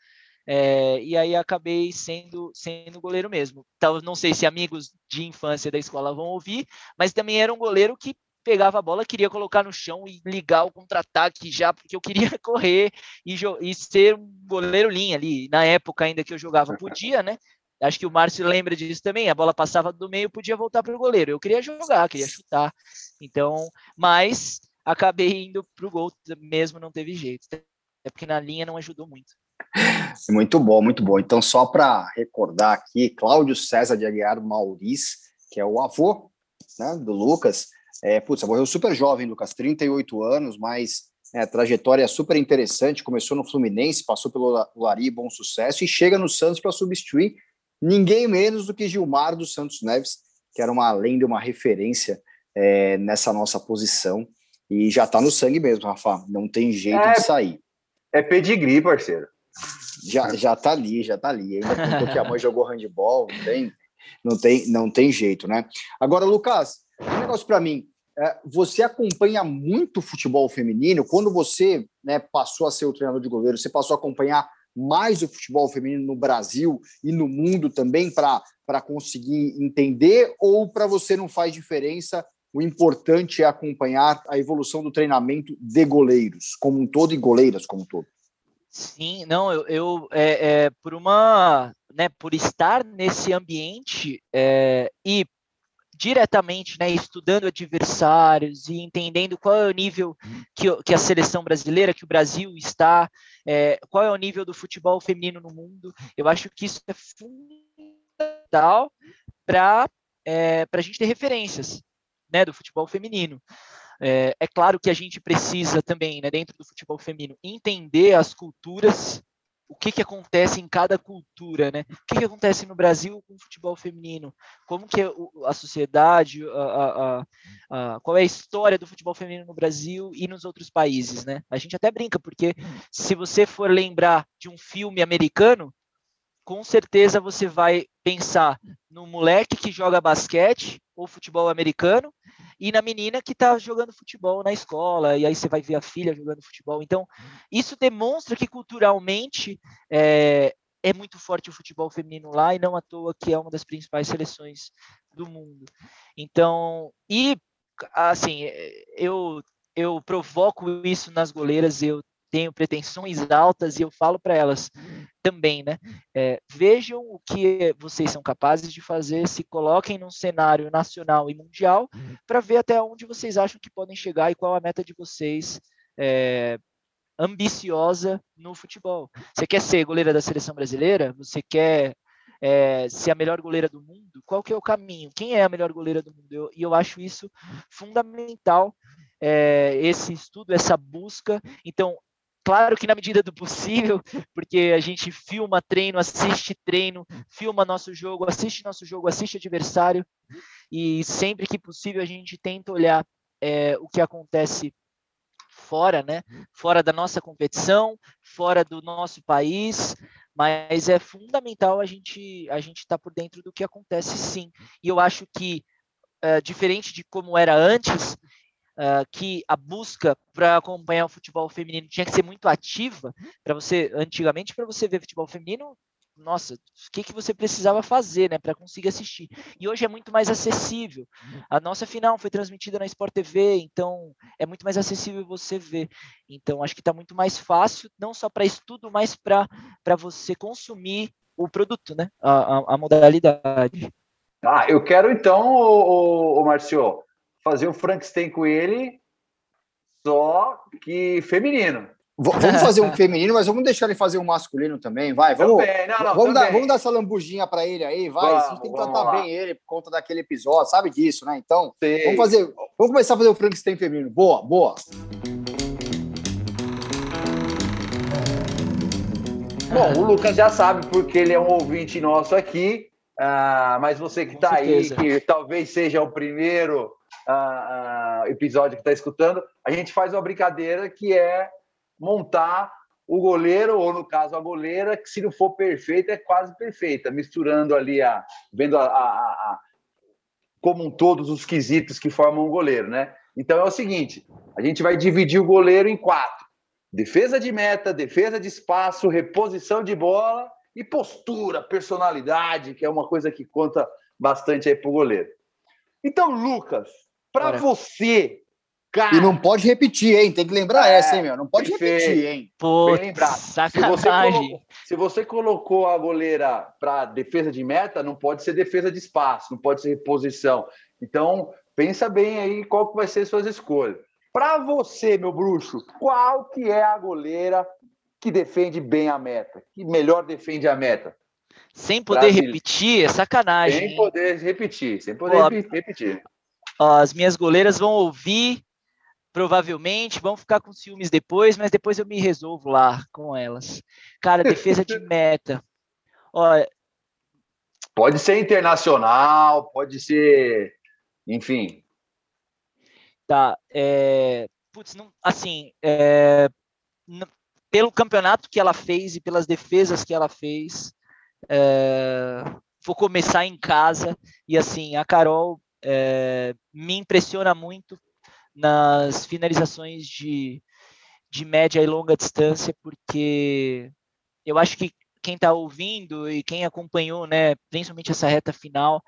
é, e aí acabei sendo sendo goleiro mesmo. Então, não sei se amigos de infância da escola vão ouvir, mas também era um goleiro que pegava a bola, queria colocar no chão e ligar o contra-ataque já, porque eu queria correr e, e ser um goleiro linha ali. Na época ainda que eu jogava, podia, né? Acho que o Márcio lembra disso também. A bola passava do meio, podia voltar para o goleiro. Eu queria jogar, queria chutar. Então, mas acabei indo para o gol mesmo, não teve jeito. É porque na linha não ajudou muito. Muito bom, muito bom. Então, só para recordar aqui, Cláudio César de Aguiar Mauriz, que é o avô né, do Lucas. É, putz, morreu super jovem, Lucas, 38 anos, mas é, trajetória super interessante. Começou no Fluminense, passou pelo Lari, bom sucesso, e chega no Santos para substituir ninguém menos do que Gilmar dos Santos Neves, que era uma lenda, uma referência é, nessa nossa posição. E já tá no sangue mesmo, Rafa. Não tem jeito é, de sair. É pedigree, parceiro. Já, já tá ali, já tá ali. Ainda porque a mãe jogou handball, não tem, não tem, não tem jeito, né? Agora, Lucas, um negócio para mim. É, você acompanha muito futebol feminino. Quando você né, passou a ser o treinador de goleiro, você passou a acompanhar mais o futebol feminino no Brasil e no mundo também para conseguir entender? Ou para você não faz diferença o importante é acompanhar a evolução do treinamento de goleiros como um todo e goleiras como um todo. Sim, não, eu, eu é, é, por uma, né, por estar nesse ambiente é, e diretamente, né, estudando adversários e entendendo qual é o nível que, que a seleção brasileira, que o Brasil está, é, qual é o nível do futebol feminino no mundo, eu acho que isso é fundamental para é, a gente ter referências, né, do futebol feminino. É, é, claro que a gente precisa também, né, dentro do futebol feminino, entender as culturas, o que, que acontece em cada cultura, né? O que, que acontece no Brasil com o futebol feminino? Como que a sociedade, a, a, a, qual é a história do futebol feminino no Brasil e nos outros países, né? A gente até brinca, porque se você for lembrar de um filme americano, com certeza você vai pensar no moleque que joga basquete ou futebol americano e na menina que está jogando futebol na escola, e aí você vai ver a filha jogando futebol. Então, isso demonstra que culturalmente é, é muito forte o futebol feminino lá, e não à toa que é uma das principais seleções do mundo. Então, e assim, eu eu provoco isso nas goleiras, eu tenho pretensões altas e eu falo para elas também, né? É, vejam o que vocês são capazes de fazer, se coloquem num cenário nacional e mundial para ver até onde vocês acham que podem chegar e qual a meta de vocês é, ambiciosa no futebol. Você quer ser goleira da seleção brasileira? Você quer é, ser a melhor goleira do mundo? Qual que é o caminho? Quem é a melhor goleira do mundo? e eu acho isso fundamental é, esse estudo, essa busca. Então, Claro que na medida do possível, porque a gente filma treino, assiste treino, filma nosso jogo, assiste nosso jogo, assiste adversário, e sempre que possível a gente tenta olhar é, o que acontece fora, né? Fora da nossa competição, fora do nosso país, mas é fundamental a gente a gente estar tá por dentro do que acontece sim. E eu acho que é, diferente de como era antes, uh, que a busca para acompanhar o futebol feminino tinha que ser muito ativa para você antigamente para você ver futebol feminino nossa, o que, que você precisava fazer, né, para conseguir assistir? E hoje é muito mais acessível. A nossa final foi transmitida na Sport TV, então é muito mais acessível você ver. Então acho que está muito mais fácil, não só para estudo, mas para você consumir o produto, né, a, a, a, modalidade. Ah, eu quero então, o, o, o Marcio, fazer o Frankenstein com ele, só que feminino. Vamos fazer um feminino, mas vamos deixar ele fazer um masculino também, vai. Vamos, não, não, vamos, dar, vamos dar essa lambujinha para ele aí, vai. Vamos, a gente tem que tratar bem ele por conta daquele episódio, sabe disso, né? Então, Sim. vamos fazer, vamos começar a fazer o Frankenstein feminino. Boa, boa. Bom, o Lucas já sabe porque ele é um ouvinte nosso aqui, ah, mas você que está aí, que talvez seja o primeiro uh, episódio que está escutando, a gente faz uma brincadeira que é montar o goleiro, ou no caso a goleira, que se não for perfeita, é quase perfeita, misturando ali, a, vendo a, a, a como um todos os quesitos que formam um goleiro, né? Então é o seguinte: a gente vai dividir o goleiro em quatro: defesa de meta, defesa de espaço, reposição de bola e postura, personalidade, que é uma coisa que conta bastante aí pro goleiro. Então, Lucas, para você, cara. E não pode repetir, hein? Tem que lembrar é, essa, hein, meu? Não pode perfeito. repetir, hein? Pô, sacanagem. Se você, colocou, a goleira para defesa de meta, não pode ser defesa de espaço, não pode ser reposição. Então, pensa bem aí qual que vai ser suas escolhas. Para você, meu bruxo, qual que é a goleira que defende bem a meta? Que melhor defende a meta? Sem poder repetir, é sacanagem. Sem poder repetir, sem poder Pô, repetir as minhas goleiras vão ouvir, provavelmente, vão ficar com ciúmes depois, mas depois eu me resolvo lá com elas. Cara, defesa de meta. Olha, pode ser internacional, pode ser, enfim. Tá, é, putz, não, assim, é, pelo campeonato que ela fez e pelas defesas que ela fez, é, vou começar em casa e assim a Carol é, me impressiona muito nas finalizações de, de média e longa distância, porque eu acho que quem está ouvindo e quem acompanhou, né, principalmente essa reta final,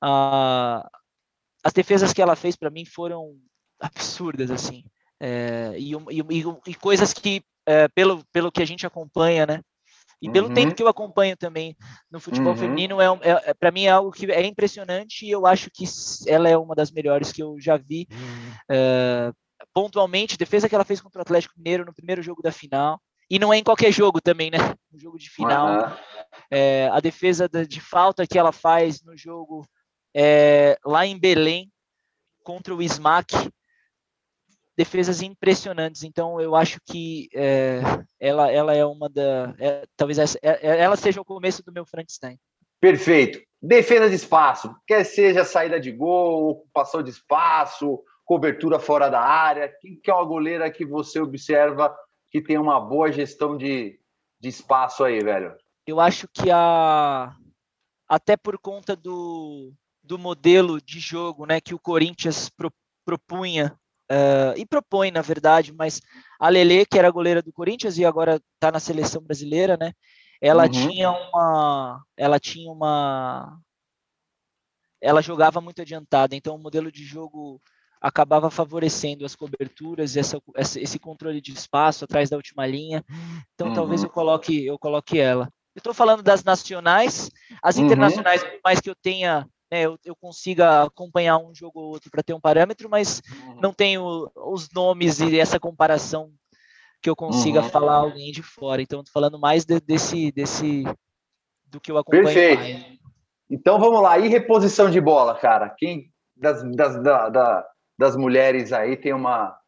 as defesas que ela fez para mim foram absurdas, assim. É, e, e, e, coisas que, é, pelo, pelo que a gente acompanha, né? E pelo uhum. tempo que eu acompanho também no futebol uhum. feminino, é, é, é para mim é algo que é impressionante e eu acho que ela é uma das melhores que eu já vi. Uhum. É, pontualmente, defesa que ela fez contra o Atlético Mineiro no primeiro jogo da final. E não é em qualquer jogo também, né? No jogo de final. É, a defesa de falta que ela faz no jogo é, lá em Belém contra o Smack. Defesas impressionantes. Então, eu acho que é, ela, ela é uma da. É, talvez essa, é, é, ela seja o começo do meu Frankenstein. Perfeito. Defesa de espaço, quer seja saída de gol, ocupação de espaço, cobertura fora da área. Quem que é uma goleira que você observa que tem uma boa gestão de, de espaço aí, velho? Eu acho que a até por conta do, do modelo de jogo, né, que o Corinthians pro, propunha uh, e propõe, na verdade, mas a Lele, que era goleira do Corinthians e agora está na seleção brasileira, né? Ela uhum. tinha uma, ela tinha uma, ela jogava muito adiantada, então o modelo de jogo acabava favorecendo as coberturas, essa, esse controle de espaço atrás da última linha. Então, uhum. talvez eu coloque, eu coloque ela. Eu estou falando das nacionais, as uhum. internacionais, por mais que eu tenha, né, eu, eu consiga acompanhar um jogo ou outro para ter um parâmetro, mas uhum. não tenho os nomes e essa comparação que eu consiga uhum. falar alguém de fora. Então, estou falando mais de, desse, desse do que eu acompanho Perfeito. Mais. Então vamos lá, e reposição de bola, cara? Quem das, das, da, da, das mulheres aí tem uma,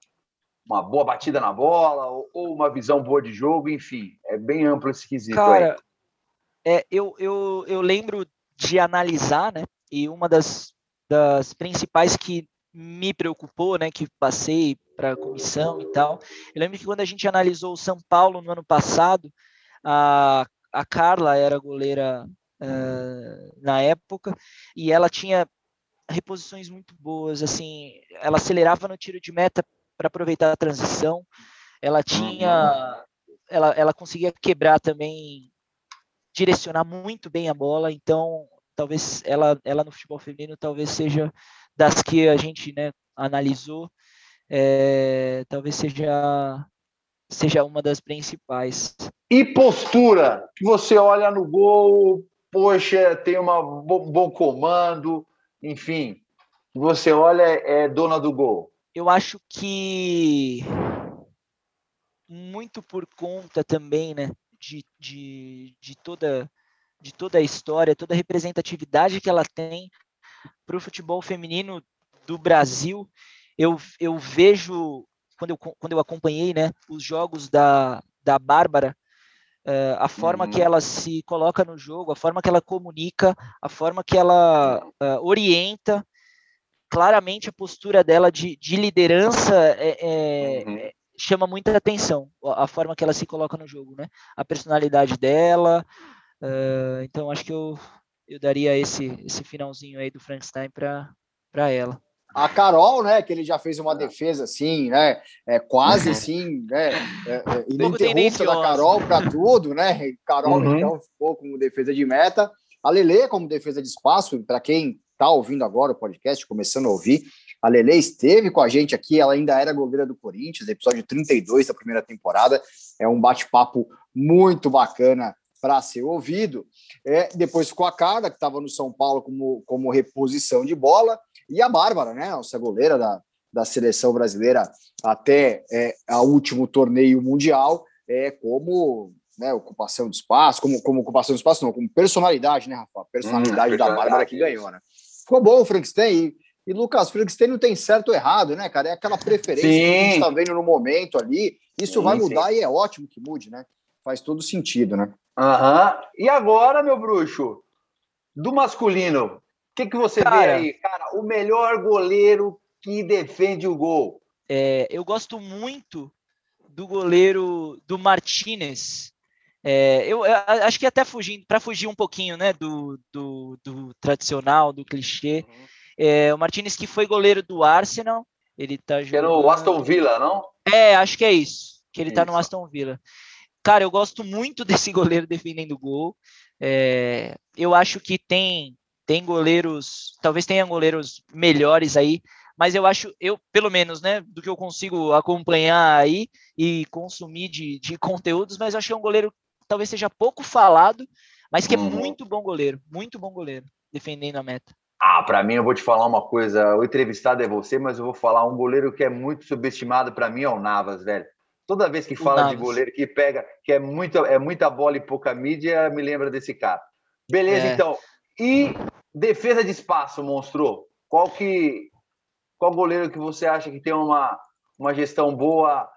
uma boa batida na bola ou, ou, uma visão boa de jogo, enfim, é bem amplo esse quesito Cara, aí. É, eu, eu, eu lembro de analisar, né, e uma das, das principais que me preocupou, né, que passei para a comissão e tal, eu lembro que quando a gente analisou o São Paulo no ano passado, a, a Carla era goleira uh, na época, e ela tinha reposições muito boas, assim, ela acelerava no tiro de meta para aproveitar a transição, ela tinha, ela, ela conseguia quebrar também, direcionar muito bem a bola, então talvez ela, ela no futebol feminino talvez seja das que a gente né, analisou, é, talvez seja seja uma das principais. E postura, que você olha no gol, poxa, tem um bom comando, enfim, você olha é dona do gol? Eu acho que muito por conta também, né, de, de, de toda de toda a história, toda a representatividade que ela tem para o futebol feminino do Brasil. Eu, eu vejo, quando eu, quando eu acompanhei né, os jogos da, da Bárbara, Uh, a forma uhum. que ela se coloca no jogo, a forma que ela comunica, a forma que ela uh, orienta, claramente a postura dela de, de liderança é, é, uhum. é, chama muita atenção, a forma que ela se coloca no jogo, né? A personalidade dela. Uh, então acho que eu, eu daria esse, esse finalzinho aí do Frankenstein para ela. A Carol, né, que ele já fez uma defesa assim, né, é, quase assim, né, é, é, ininterrupta da Carol para tudo, né, Carol uhum. então ficou como defesa de meta, a Lele como defesa de espaço, para quem está ouvindo agora o podcast, começando a ouvir, a Lele esteve com a gente aqui, ela ainda era goleira do Corinthians, episódio 32 da primeira temporada, é um bate-papo muito bacana para ser ouvido. É, depois ficou a Carla, que estava no São Paulo como, como reposição de bola, e a Bárbara, né, nossa goleira da, da seleção brasileira até é, a último torneio mundial, é, como né, ocupação de espaço, como, como ocupação de espaço, não, como personalidade, né, Rafa? Personalidade hum, da Bárbara que ganhou, né? Ficou bom o Frankenstein. E, e Lucas, Frankenstein não tem certo ou errado, né, cara? É aquela preferência sim. que a gente está vendo no momento ali. Isso sim, vai mudar sim. e é ótimo que mude, né? Faz todo sentido, né? Aham. Uhum. E agora, meu bruxo, do masculino, que, que você cara, vê aí, cara? O melhor goleiro que defende o gol. É, eu gosto muito do goleiro do Martinez. É, eu, eu, acho que até fugindo, para fugir um pouquinho, né, do, do, do tradicional, do clichê, uhum. é, o Martinez que foi goleiro do Arsenal, ele tá jogando... É no Aston Villa, não? É, acho que é isso, que ele isso. tá no Aston Villa. Cara, eu gosto muito desse goleiro defendendo o gol. É, eu acho que tem tem goleiros, talvez tenha goleiros melhores aí, mas eu acho, eu, pelo menos, né, do que eu consigo acompanhar aí e consumir de, de conteúdos, mas eu acho que é um goleiro talvez seja pouco falado, mas que é uhum. muito bom goleiro, muito bom goleiro, defendendo a meta. Ah, para mim, eu vou te falar uma coisa. O entrevistado é você, mas eu vou falar um goleiro que é muito subestimado para mim é o Navas, velho. Toda vez que fala de goleiro que pega, que é muita, é muita bola e pouca mídia, me lembra desse cara. Beleza, é. então. E defesa de espaço, monstro. Qual que qual goleiro que você acha que tem uma, uma gestão boa,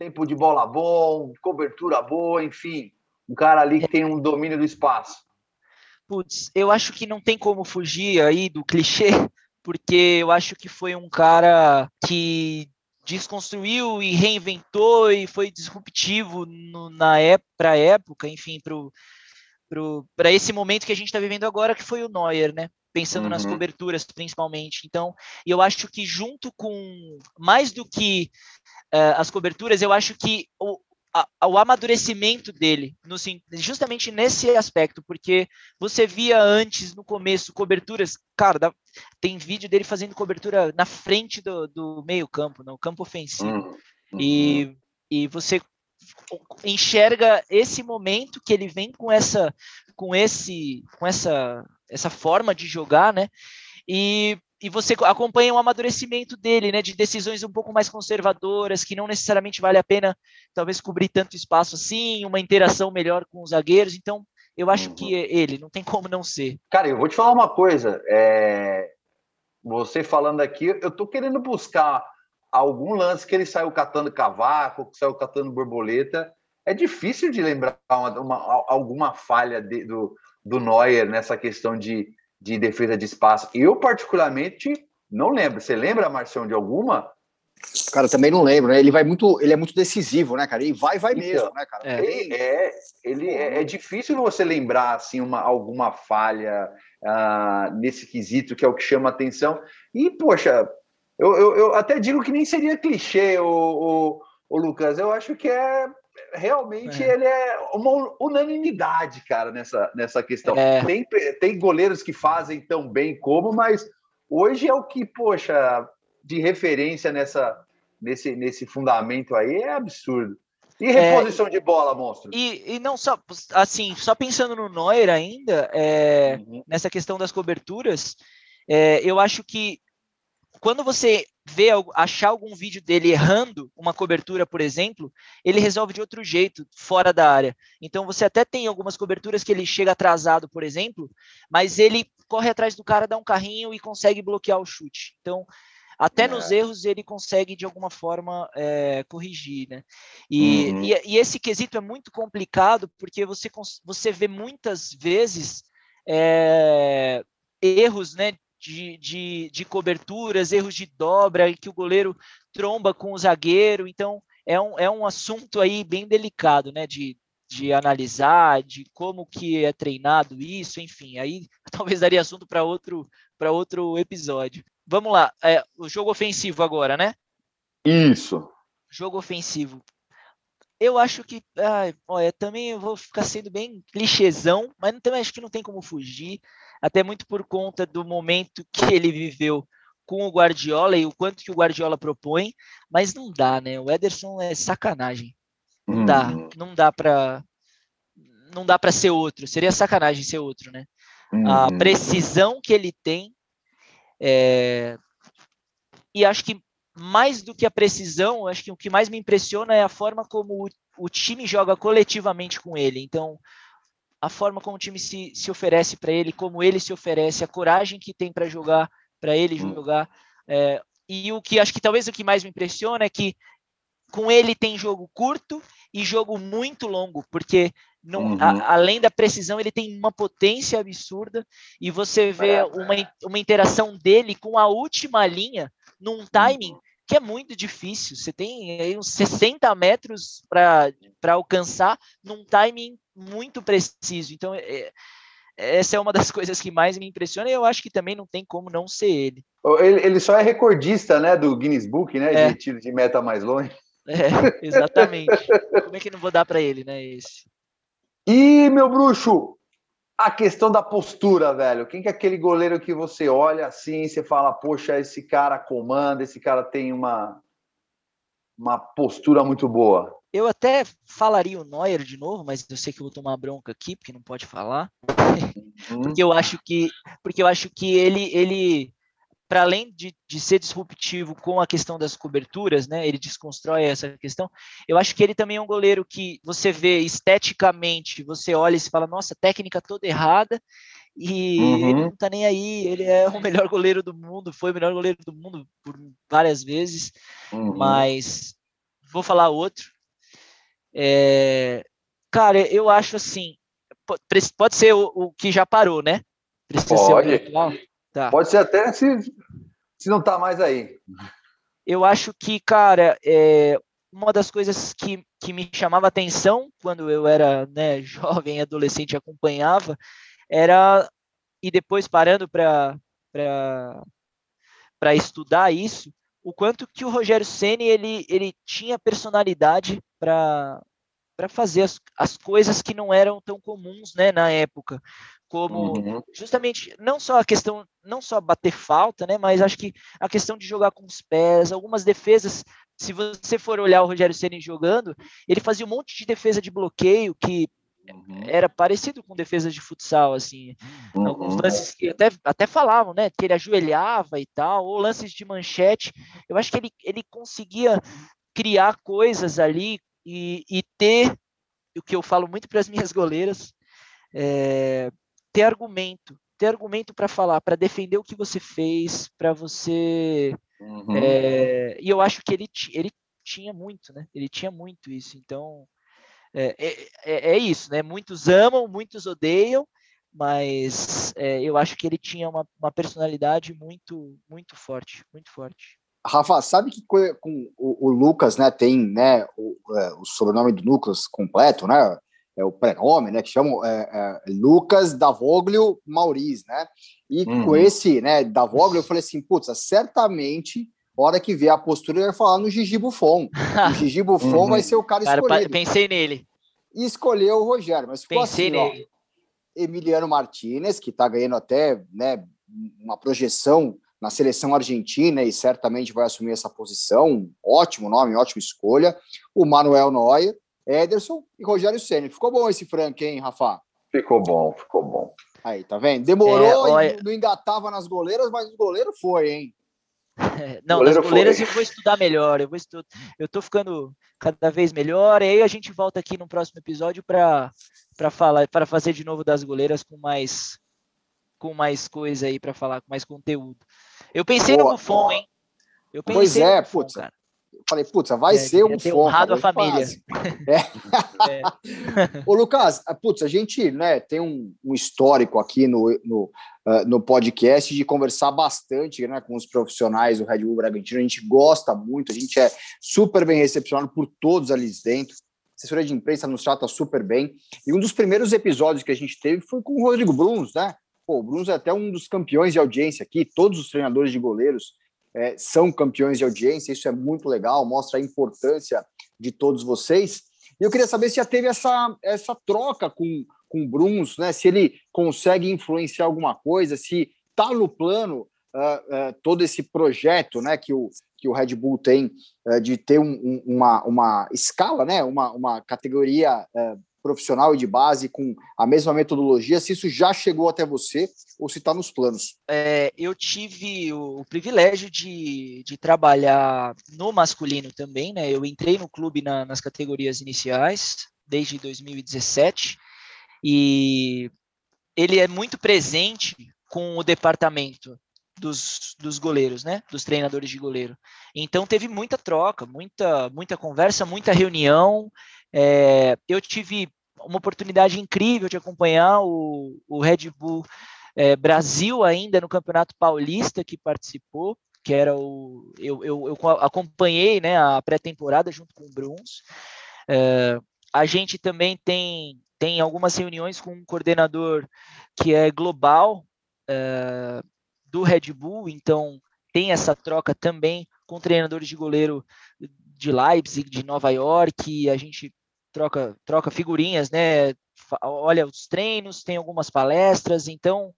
tempo de bola bom, cobertura boa, enfim, um cara ali que tem um domínio do espaço? Putz, eu acho que não tem como fugir aí do clichê, porque eu acho que foi um cara que desconstruiu e reinventou e foi disruptivo no, na época, para época, enfim, para esse momento que a gente está vivendo agora, que foi o Neuer, né? Pensando uhum. nas coberturas, principalmente. Então, eu acho que junto com mais do que uh, as coberturas, eu acho que o, a, o amadurecimento dele, no, justamente nesse aspecto, porque você via antes, no começo, coberturas, cara, dá, tem vídeo dele fazendo cobertura na frente do, do meio campo, no campo ofensivo, uhum. e, e você enxerga esse momento que ele vem com essa com esse com essa essa forma de jogar, né? E e você acompanha o amadurecimento dele, né, de decisões um pouco mais conservadoras, que não necessariamente vale a pena talvez cobrir tanto espaço assim, uma interação melhor com os zagueiros. Então, eu acho uhum. que ele não tem como não ser. Cara, eu vou te falar uma coisa. É... Você falando aqui, eu tô querendo buscar algum lance que ele saiu catando cavaco, que saiu catando borboleta. É difícil de lembrar uma, uma, alguma falha de, do, do Neuer nessa questão de de defesa de espaço. Eu, particularmente, não lembro. Você lembra, Marcião, de alguma? Cara, também não lembro, né? Ele vai muito, ele é muito decisivo, né, cara? Ele vai, vai então, mesmo, né, cara? É. Ele é, ele é, é, difícil você lembrar assim uma alguma falha uh, nesse quesito que é o que chama atenção. E poxa, eu, eu, eu até digo que nem seria clichê, o, o, o Lucas. Eu acho que é realmente é. ele é uma unanimidade, cara, nessa, nessa questão. É. Tem, tem goleiros que fazem tão bem como, mas hoje é o que, poxa, de referência nessa, nesse, nesse fundamento aí é absurdo. E é. reposição é, de bola, monstro? E, e não só, assim, só pensando no Neuer ainda, é, uhum. nessa questão das coberturas, é, eu acho que quando você vê achar algum vídeo dele errando uma cobertura, por exemplo, ele resolve de outro jeito, fora da área. Então você até tem algumas coberturas que ele chega atrasado, por exemplo, mas ele corre atrás do cara, dá um carrinho e consegue bloquear o chute. Então, até é. nos erros ele consegue de alguma forma é, corrigir, né? E, uhum. e, e, esse quesito é muito complicado porque você, você vê muitas vezes é, erros, né? De, de, de coberturas, erros de dobra, que o goleiro tromba com o zagueiro. Então, é um, é um assunto aí bem delicado, né? De, de analisar, de como que é treinado isso, enfim, aí talvez daria assunto para outro para outro episódio. Vamos lá, é, o jogo ofensivo agora, né? Isso. Jogo ofensivo. Eu acho que, ah, olha, também vou ficar sendo bem clichêzão, mas também acho que não tem como fugir até muito por conta do momento que ele viveu com o Guardiola e o quanto que o Guardiola propõe, mas não dá, né? O Ederson é sacanagem. Não dá, uhum. não dá para não dá para ser outro. Seria sacanagem ser outro, né? A uhum. precisão que ele tem é... e acho que mais do que a precisão, acho que o que mais me impressiona é a forma como o, o time joga coletivamente com ele. Então, a forma como o time se, se oferece para ele, como ele se oferece, a coragem que tem para jogar, para ele hum. jogar. É, e o que acho que talvez o que mais me impressiona é que com ele tem jogo curto e jogo muito longo, porque não, uhum. a, além da precisão, ele tem uma potência absurda e você vê uma, uma interação dele com a última linha num timing uhum. que é muito difícil. Você tem aí uns 60 metros para alcançar num timing muito preciso. Então, é, essa é uma das coisas que mais me impressiona e eu acho que também não tem como não ser ele. Ele, ele só é recordista, né, do Guinness Book, né, é. de tiro de meta mais longe. É, exatamente. como é que não vou dar para ele, né, esse? E, meu bruxo, a questão da postura, velho. Quem que é aquele goleiro que você olha assim, você fala, poxa, esse cara comanda, esse cara tem uma, uma postura muito boa. Eu até falaria o Neuer de novo, mas eu sei que eu vou tomar bronca aqui, porque não pode falar. Uhum. porque eu acho que, porque eu acho que ele, ele para além de, de ser disruptivo com a questão das coberturas, né, ele desconstrói essa questão. Eu acho que ele também é um goleiro que você vê esteticamente, você olha e se fala, nossa, técnica toda errada, e uhum. ele não tá nem aí, ele é o melhor goleiro do mundo, foi o melhor goleiro do mundo por várias vezes, uhum. mas vou falar outro. É, cara, eu acho assim, pode ser o, o que já parou, né? Precisa pode. ser. Tá. Pode ser até se, se não tá mais aí. Eu acho que, cara, é, uma das coisas que, que me chamava atenção quando eu era né, jovem, adolescente, acompanhava, era, e depois parando para estudar isso, o quanto que o Rogério Ceni ele, ele tinha personalidade para para fazer as, as coisas que não eram tão comuns né, na época como uhum. justamente não só a questão não só bater falta né mas acho que a questão de jogar com os pés algumas defesas se você for olhar o Rogério Ceni jogando ele fazia um monte de defesa de bloqueio que uhum. era parecido com defesa de futsal assim uhum. alguns lances que até até falavam né que ele ajoelhava e tal ou lances de manchete eu acho que ele ele conseguia criar coisas ali e, e ter o que eu falo muito para as minhas goleiras é, ter argumento, ter argumento para falar, para defender o que você fez, para você. Uhum. É, e eu acho que ele, ele tinha muito, né? Ele tinha muito isso. Então, é, é, é, é isso, né? Muitos amam, muitos odeiam, mas é, eu acho que ele tinha uma, uma personalidade muito, muito forte, muito forte. Rafa, sabe que com o, o Lucas, né, tem, né, o, é, o sobrenome do Lucas completo, né? é o prenome, né, que chamam é, é, Lucas Davoglio Mauriz, né? E uhum. com esse, né, Davoglio, eu falei assim, putz, certamente, hora que vier a postura, ele vai falar no Gigi Buffon. O Gigi Buffon uhum. vai ser o cara, cara escolhido. Pensei nele. E escolheu o Rogério, mas ficou pensei assim, nele. Ó, Emiliano Martinez, que está ganhando até, né, uma projeção na seleção argentina e certamente vai assumir essa posição. Ótimo nome, ótima escolha. O Manuel Neuer, Ederson e Rogério Senna. Ficou bom esse Frank, hein, Rafa? Ficou bom, ficou bom. Aí, tá vendo? Demorou é, olha... não engatava nas goleiras, mas o goleiro foi, hein? não, goleiro nas goleiras foi. eu vou estudar melhor, eu vou estudar, eu tô ficando cada vez melhor, e aí a gente volta aqui no próximo episódio para para falar, para fazer de novo das goleiras com mais com mais coisa aí para falar, com mais conteúdo. Eu pensei Boa. no Buffon, hein? Eu pensei pois é, Buffon, putz, cara falei, putz, vai é, ser um foco. honrado a família. É. é. Ô, Lucas, ah, putz, a gente né, tem um, um histórico aqui no, no, uh, no podcast de conversar bastante né, com os profissionais do Red Bull Bragantino. A gente gosta muito, a gente é super bem recepcionado por todos ali dentro. A assessoria de imprensa nos trata super bem. E um dos primeiros episódios que a gente teve foi com o Rodrigo Bruns, né? Pô, o Bruns é até um dos campeões de audiência aqui, todos os treinadores de goleiros é, são campeões de audiência, isso é muito legal, mostra a importância de todos vocês. E eu queria saber se já teve essa, essa troca com, com o Bruns, né? se ele consegue influenciar alguma coisa, se está no plano uh, uh, todo esse projeto né, que, o, que o Red Bull tem uh, de ter um, um, uma, uma escala, né, uma, uma categoria profissional e de base com a mesma metodologia, se isso já chegou até você ou se está nos planos. É, eu tive o, privilégio de, de trabalhar no masculino também, né? Eu entrei no clube na, nas categorias iniciais desde 2017 e ele é muito presente com o departamento dos, dos goleiros, né? Dos treinadores de goleiro. Então teve muita troca, muita, muita conversa, muita reunião. É, eu tive uma oportunidade incrível de acompanhar o, o Red Bull é, Brasil ainda no Campeonato Paulista que participou, que era o. Eu, eu, eu acompanhei né, a pré-temporada junto com o Bruns. É, a gente também tem, tem algumas reuniões com um coordenador que é global é, do Red Bull, então tem essa troca também com treinadores de goleiro de Leipzig, de Nova York, a gente troca, troca figurinhas, né? olha os treinos, tem algumas palestras, então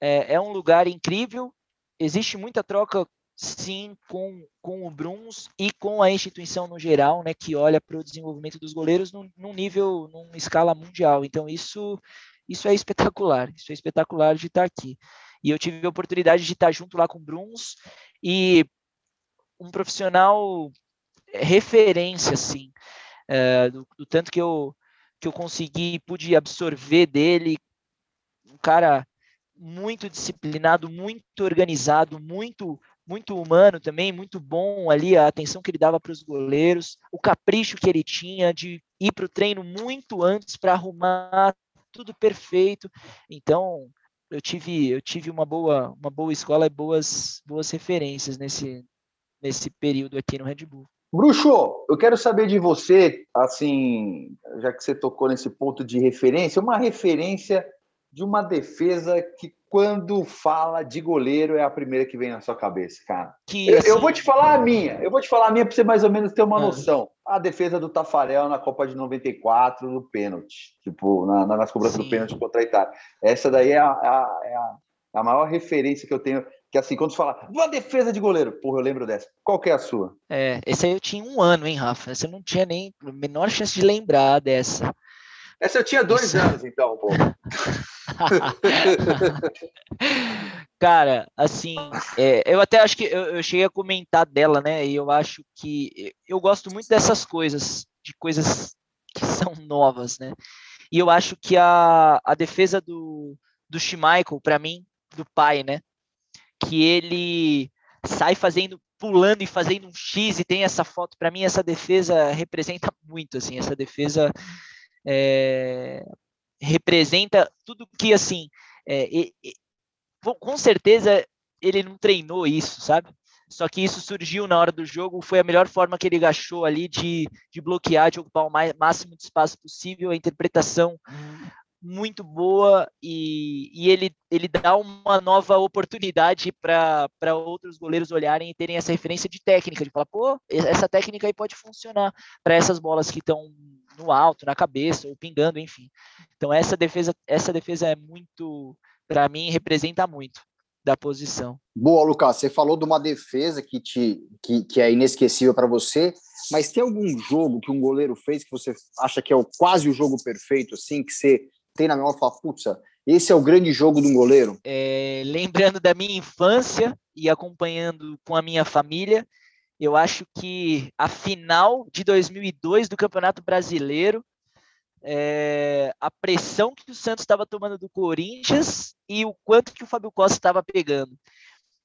é, é um lugar incrível. Existe muita troca, sim, com, com o Bruns e com a instituição no geral, né, que olha para o desenvolvimento dos goleiros num, num nível, numa escala mundial. Então, isso, isso é espetacular, isso é espetacular de estar aqui. E eu tive a oportunidade de estar junto lá com o Bruns e um profissional referência, assim, é, do, do, tanto que eu, que eu consegui, pude absorver dele, um cara muito disciplinado, muito organizado, muito muito humano também, muito bom ali a atenção que ele dava para os goleiros, o capricho que ele tinha de ir para o treino muito antes para arrumar tudo perfeito. Então, eu tive eu tive uma boa uma boa escola e boas boas referências nesse nesse período aqui no Red Bull. Bruxo, eu quero saber de você, assim, já que você tocou nesse ponto de referência, uma referência de uma defesa que quando fala de goleiro é a primeira que vem na sua cabeça, cara. Que, assim... eu, eu, vou te falar a minha, eu vou te falar a minha para você mais ou menos ter uma é. noção. A defesa do Tafarel na Copa de 94 no pênalti, tipo, na, nas cobranças Sim. do pênalti contra a Itália. Essa daí é a, a, é a, a maior referência que eu tenho que assim, quando você fala, uma defesa de goleiro, porra, eu lembro dessa. Qual que é a sua? É, esse aí eu tinha um ano, hein, Rafa? Você não tinha nem a menor chance de lembrar dessa. Essa eu tinha dois Isso. anos, então, pô. Cara, assim, é, eu até acho que eu, eu, cheguei a comentar dela, né? E eu acho que eu gosto muito dessas coisas, de coisas que são novas, né? E eu acho que a, a defesa do, do Schmeichel, para mim, do pai, né? Que ele sai fazendo pulando e fazendo um X e tem essa foto. Para mim essa defesa representa muito assim. Essa defesa é, representa tudo que assim é, com certeza ele não treinou isso sabe? Só que isso surgiu na hora do jogo foi a melhor forma que ele achou ali de, de bloquear de ocupar o mais, máximo de espaço possível a interpretação hum muito boa e, e ele, ele dá uma nova oportunidade para outros goleiros olharem e terem essa referência de técnica, de falar, pô, essa técnica aí pode funcionar para essas bolas que estão no alto, na cabeça, ou pingando, enfim. Então essa defesa, essa defesa é muito, para mim, representa muito da posição. Boa, Lucas, você falou de uma defesa que, te, que, que é inesquecível para você, mas tem algum jogo que um goleiro fez que você acha que é o, quase o jogo perfeito, assim, que você tem na memória e fala, putz, esse é o grande jogo de um goleiro? É, lembrando da minha infância e acompanhando com a minha família, eu acho que a final de 2002 do Campeonato Brasileiro, é, a pressão que o Santos estava tomando do Corinthians e o quanto que o Fábio Costa estava pegando.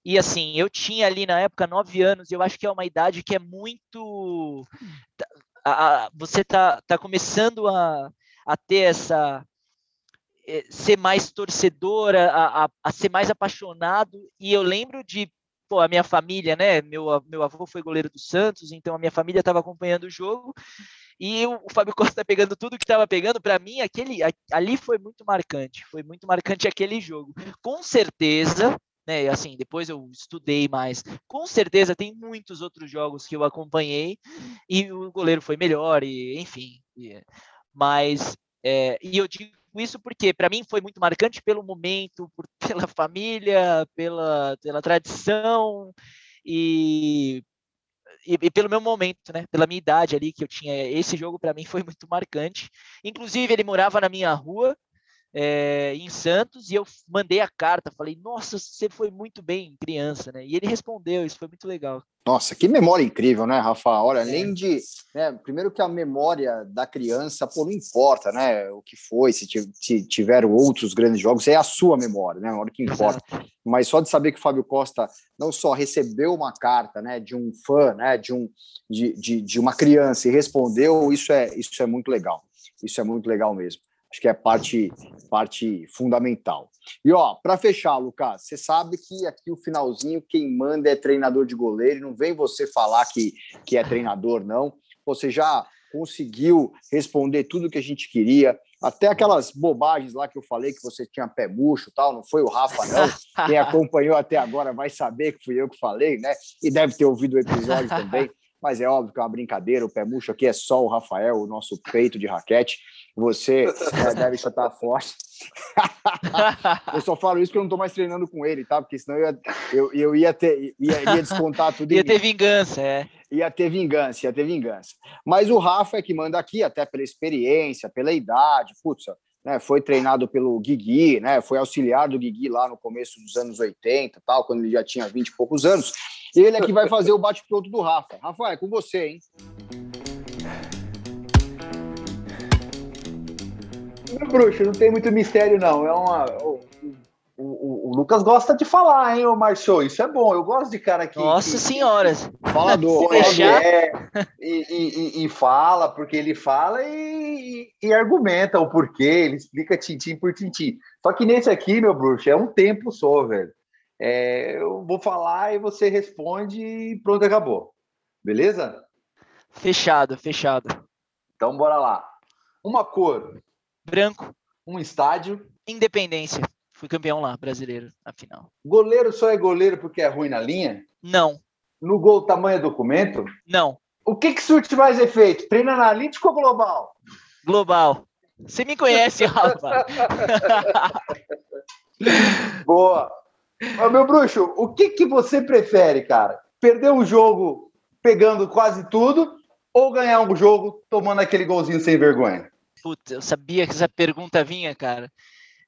E assim, eu tinha ali na época nove anos, eu acho que é uma idade que é muito. A, a, você tá, tá começando a, a ter essa, ser mais torcedora, a, a, a, ser mais apaixonado. E eu lembro de, pô, a minha família, né? Meu, meu avô foi goleiro do Santos, então a minha família estava acompanhando o jogo. E o, o Fábio Costa pegando tudo que estava pegando, para mim, aquele ali foi muito marcante. Foi muito marcante aquele jogo. Com certeza, né, assim, depois eu estudei mais. Com certeza tem muitos outros jogos que eu acompanhei e o goleiro foi melhor e enfim. E, mas é, e eu digo isso porque para mim foi muito marcante pelo momento, por, pela família, pela, pela tradição e, e, e, pelo meu momento, né? Pela minha idade ali que eu tinha. Esse jogo para mim foi muito marcante. Inclusive ele morava na minha rua é, em Santos e eu mandei a carta, falei, nossa, você foi muito bem criança, né? E ele respondeu, isso foi muito legal. Nossa, que memória incrível, né, Rafa? Olha, é. além de. Né, primeiro que a memória da criança, pô, não importa, né? O que foi, se, se tiveram outros grandes jogos, é a sua memória, né? A hora que importa. Exato. Mas só de saber que o Fábio Costa não só recebeu uma carta né, de um fã, né, de, um, de, de, de uma criança e respondeu, isso é, isso é muito legal. Isso é muito legal mesmo. Acho que é parte, parte fundamental. E ó, para fechar, Lucas, você sabe que aqui o finalzinho quem manda é treinador de goleiro, não vem você falar que, que é treinador, não. Você já conseguiu responder tudo que a gente queria, até aquelas bobagens lá que eu falei que você tinha pé murcho tal, não foi o Rafa, não. Quem acompanhou até agora vai saber que fui eu que falei, né? E deve ter ouvido o episódio também. Mas é óbvio que é uma brincadeira. O pé murcho aqui é só o Rafael, o nosso peito de raquete. Você é, deve chutar forte. eu só falo isso porque eu não estou mais treinando com ele, tá? Porque senão eu ia, eu, eu ia ter ia, ia descontar tudo. ia ter vingança, é. Ia ter vingança, ia ter vingança. Mas o Rafa é que manda aqui, até pela experiência, pela idade. Putz, né, foi treinado pelo Guigui, né, foi auxiliar do Guigui lá no começo dos anos 80, tal, quando ele já tinha 20 e poucos anos. Ele é que vai fazer o bate-pronto do Rafa. Rafa, é com você, hein? Meu bruxo, não tem muito mistério, não. É uma. O, o, o Lucas gosta de falar, hein, ô Marcio? Isso é bom. Eu gosto de cara que. Nossa que, senhoras! Falador. É, e, e, e, fala, porque ele fala e, e, argumenta o porquê, ele explica tintim por tintim. Só que nesse aqui, meu bruxo, é um tempo só, velho. É, eu vou falar e você responde e pronto, acabou. Beleza? Fechado, fechado. Então bora lá. Uma cor. Branco. Um estádio. Independência. Fui campeão lá, brasileiro, na final. Goleiro só é goleiro porque é ruim na linha? Não. No gol, tamanho é documento? Não. O que, que surte mais efeito? Treino analítico ou global? Global. Você me conhece, Rafa. Boa. Mas, meu bruxo, o que, que você prefere, cara? Perder um jogo pegando quase tudo ou ganhar um jogo tomando aquele golzinho sem vergonha? Puta, eu sabia que essa pergunta vinha, cara.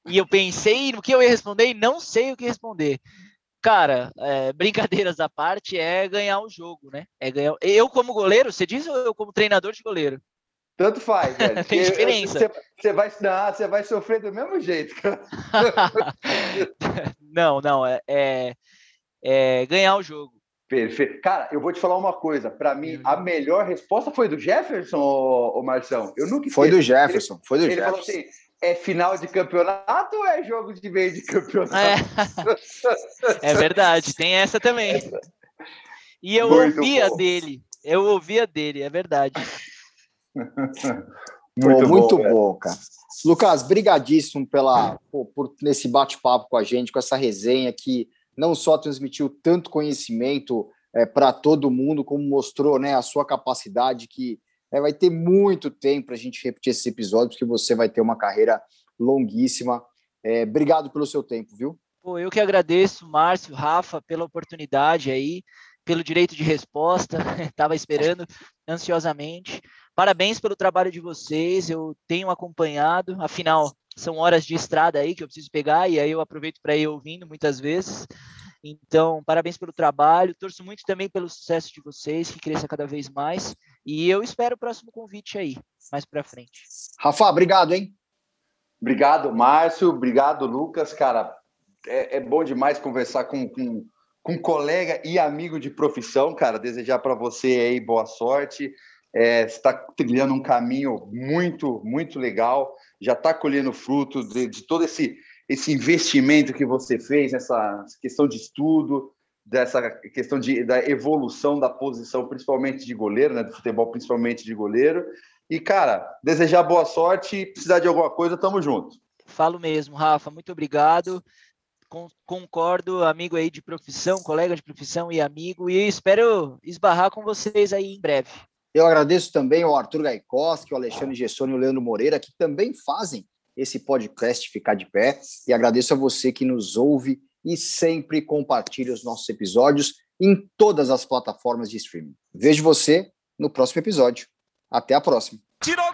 E eu pensei no que eu ia responder e não sei o que responder. Cara, é, brincadeiras à parte é ganhar o jogo, né? É ganhar. Eu como goleiro, você diz ou eu como treinador de goleiro? Tanto faz, velho. Tem diferença. Você vai, não, vai sofrer do mesmo jeito, cara. não, não, é, é, é, ganhar o jogo. Perfeito. Cara, eu vou te falar uma coisa. Para mim, a melhor resposta foi do Jefferson, ô, Marção. Eu nunca Foi do Jefferson. Foi do ele Jefferson. falou assim: é final de campeonato ou é jogo de meio de campeonato? É, é verdade, tem essa também. E eu Muito ouvia bom. dele. Eu ouvia dele, é verdade. muito, pô, muito bom, bom cara. Lucas, brigadíssimo pela, pô, por nesse bate-papo com a gente, com essa resenha que não só transmitiu tanto conhecimento é, para todo mundo, como mostrou né, a sua capacidade, que é, vai ter muito tempo para a gente repetir esses episódios, porque você vai ter uma carreira longuíssima. É, obrigado pelo seu tempo, viu? Pô, eu que agradeço, Márcio, Rafa, pela oportunidade aí, pelo direito de resposta, estava esperando ansiosamente. Parabéns pelo trabalho de vocês, eu tenho acompanhado, afinal, são horas de estrada aí que eu preciso pegar, e aí eu aproveito para ir ouvindo muitas vezes. Então, parabéns pelo trabalho, torço muito também pelo sucesso de vocês, que cresça cada vez mais, e eu espero o próximo convite aí, mais para frente. Rafa, obrigado, hein? Obrigado, Márcio, obrigado, Lucas, cara, é, é bom demais conversar com, com, com colega e amigo de profissão, cara, desejar para você aí boa sorte, é, está trilhando um caminho muito, muito legal, já está colhendo fruto de, de, todo esse, esse investimento que você fez nessa questão de estudo, dessa questão de, da evolução da posição, principalmente de goleiro, né, do futebol, principalmente de goleiro. E, cara, desejar boa sorte, precisar de alguma coisa, tamo junto. Falo mesmo, Rafa, muito obrigado. Concordo, amigo aí de profissão, colega de profissão e amigo, e espero esbarrar com vocês aí em breve. Eu agradeço também ao Arthur Gaikoski, ao Alexandre Gessoni e ao Leandro Moreira, que também fazem esse podcast ficar de pé. E agradeço a você que nos ouve e sempre compartilha os nossos episódios em todas as plataformas de streaming. Vejo você no próximo episódio. Até a próxima. Tirou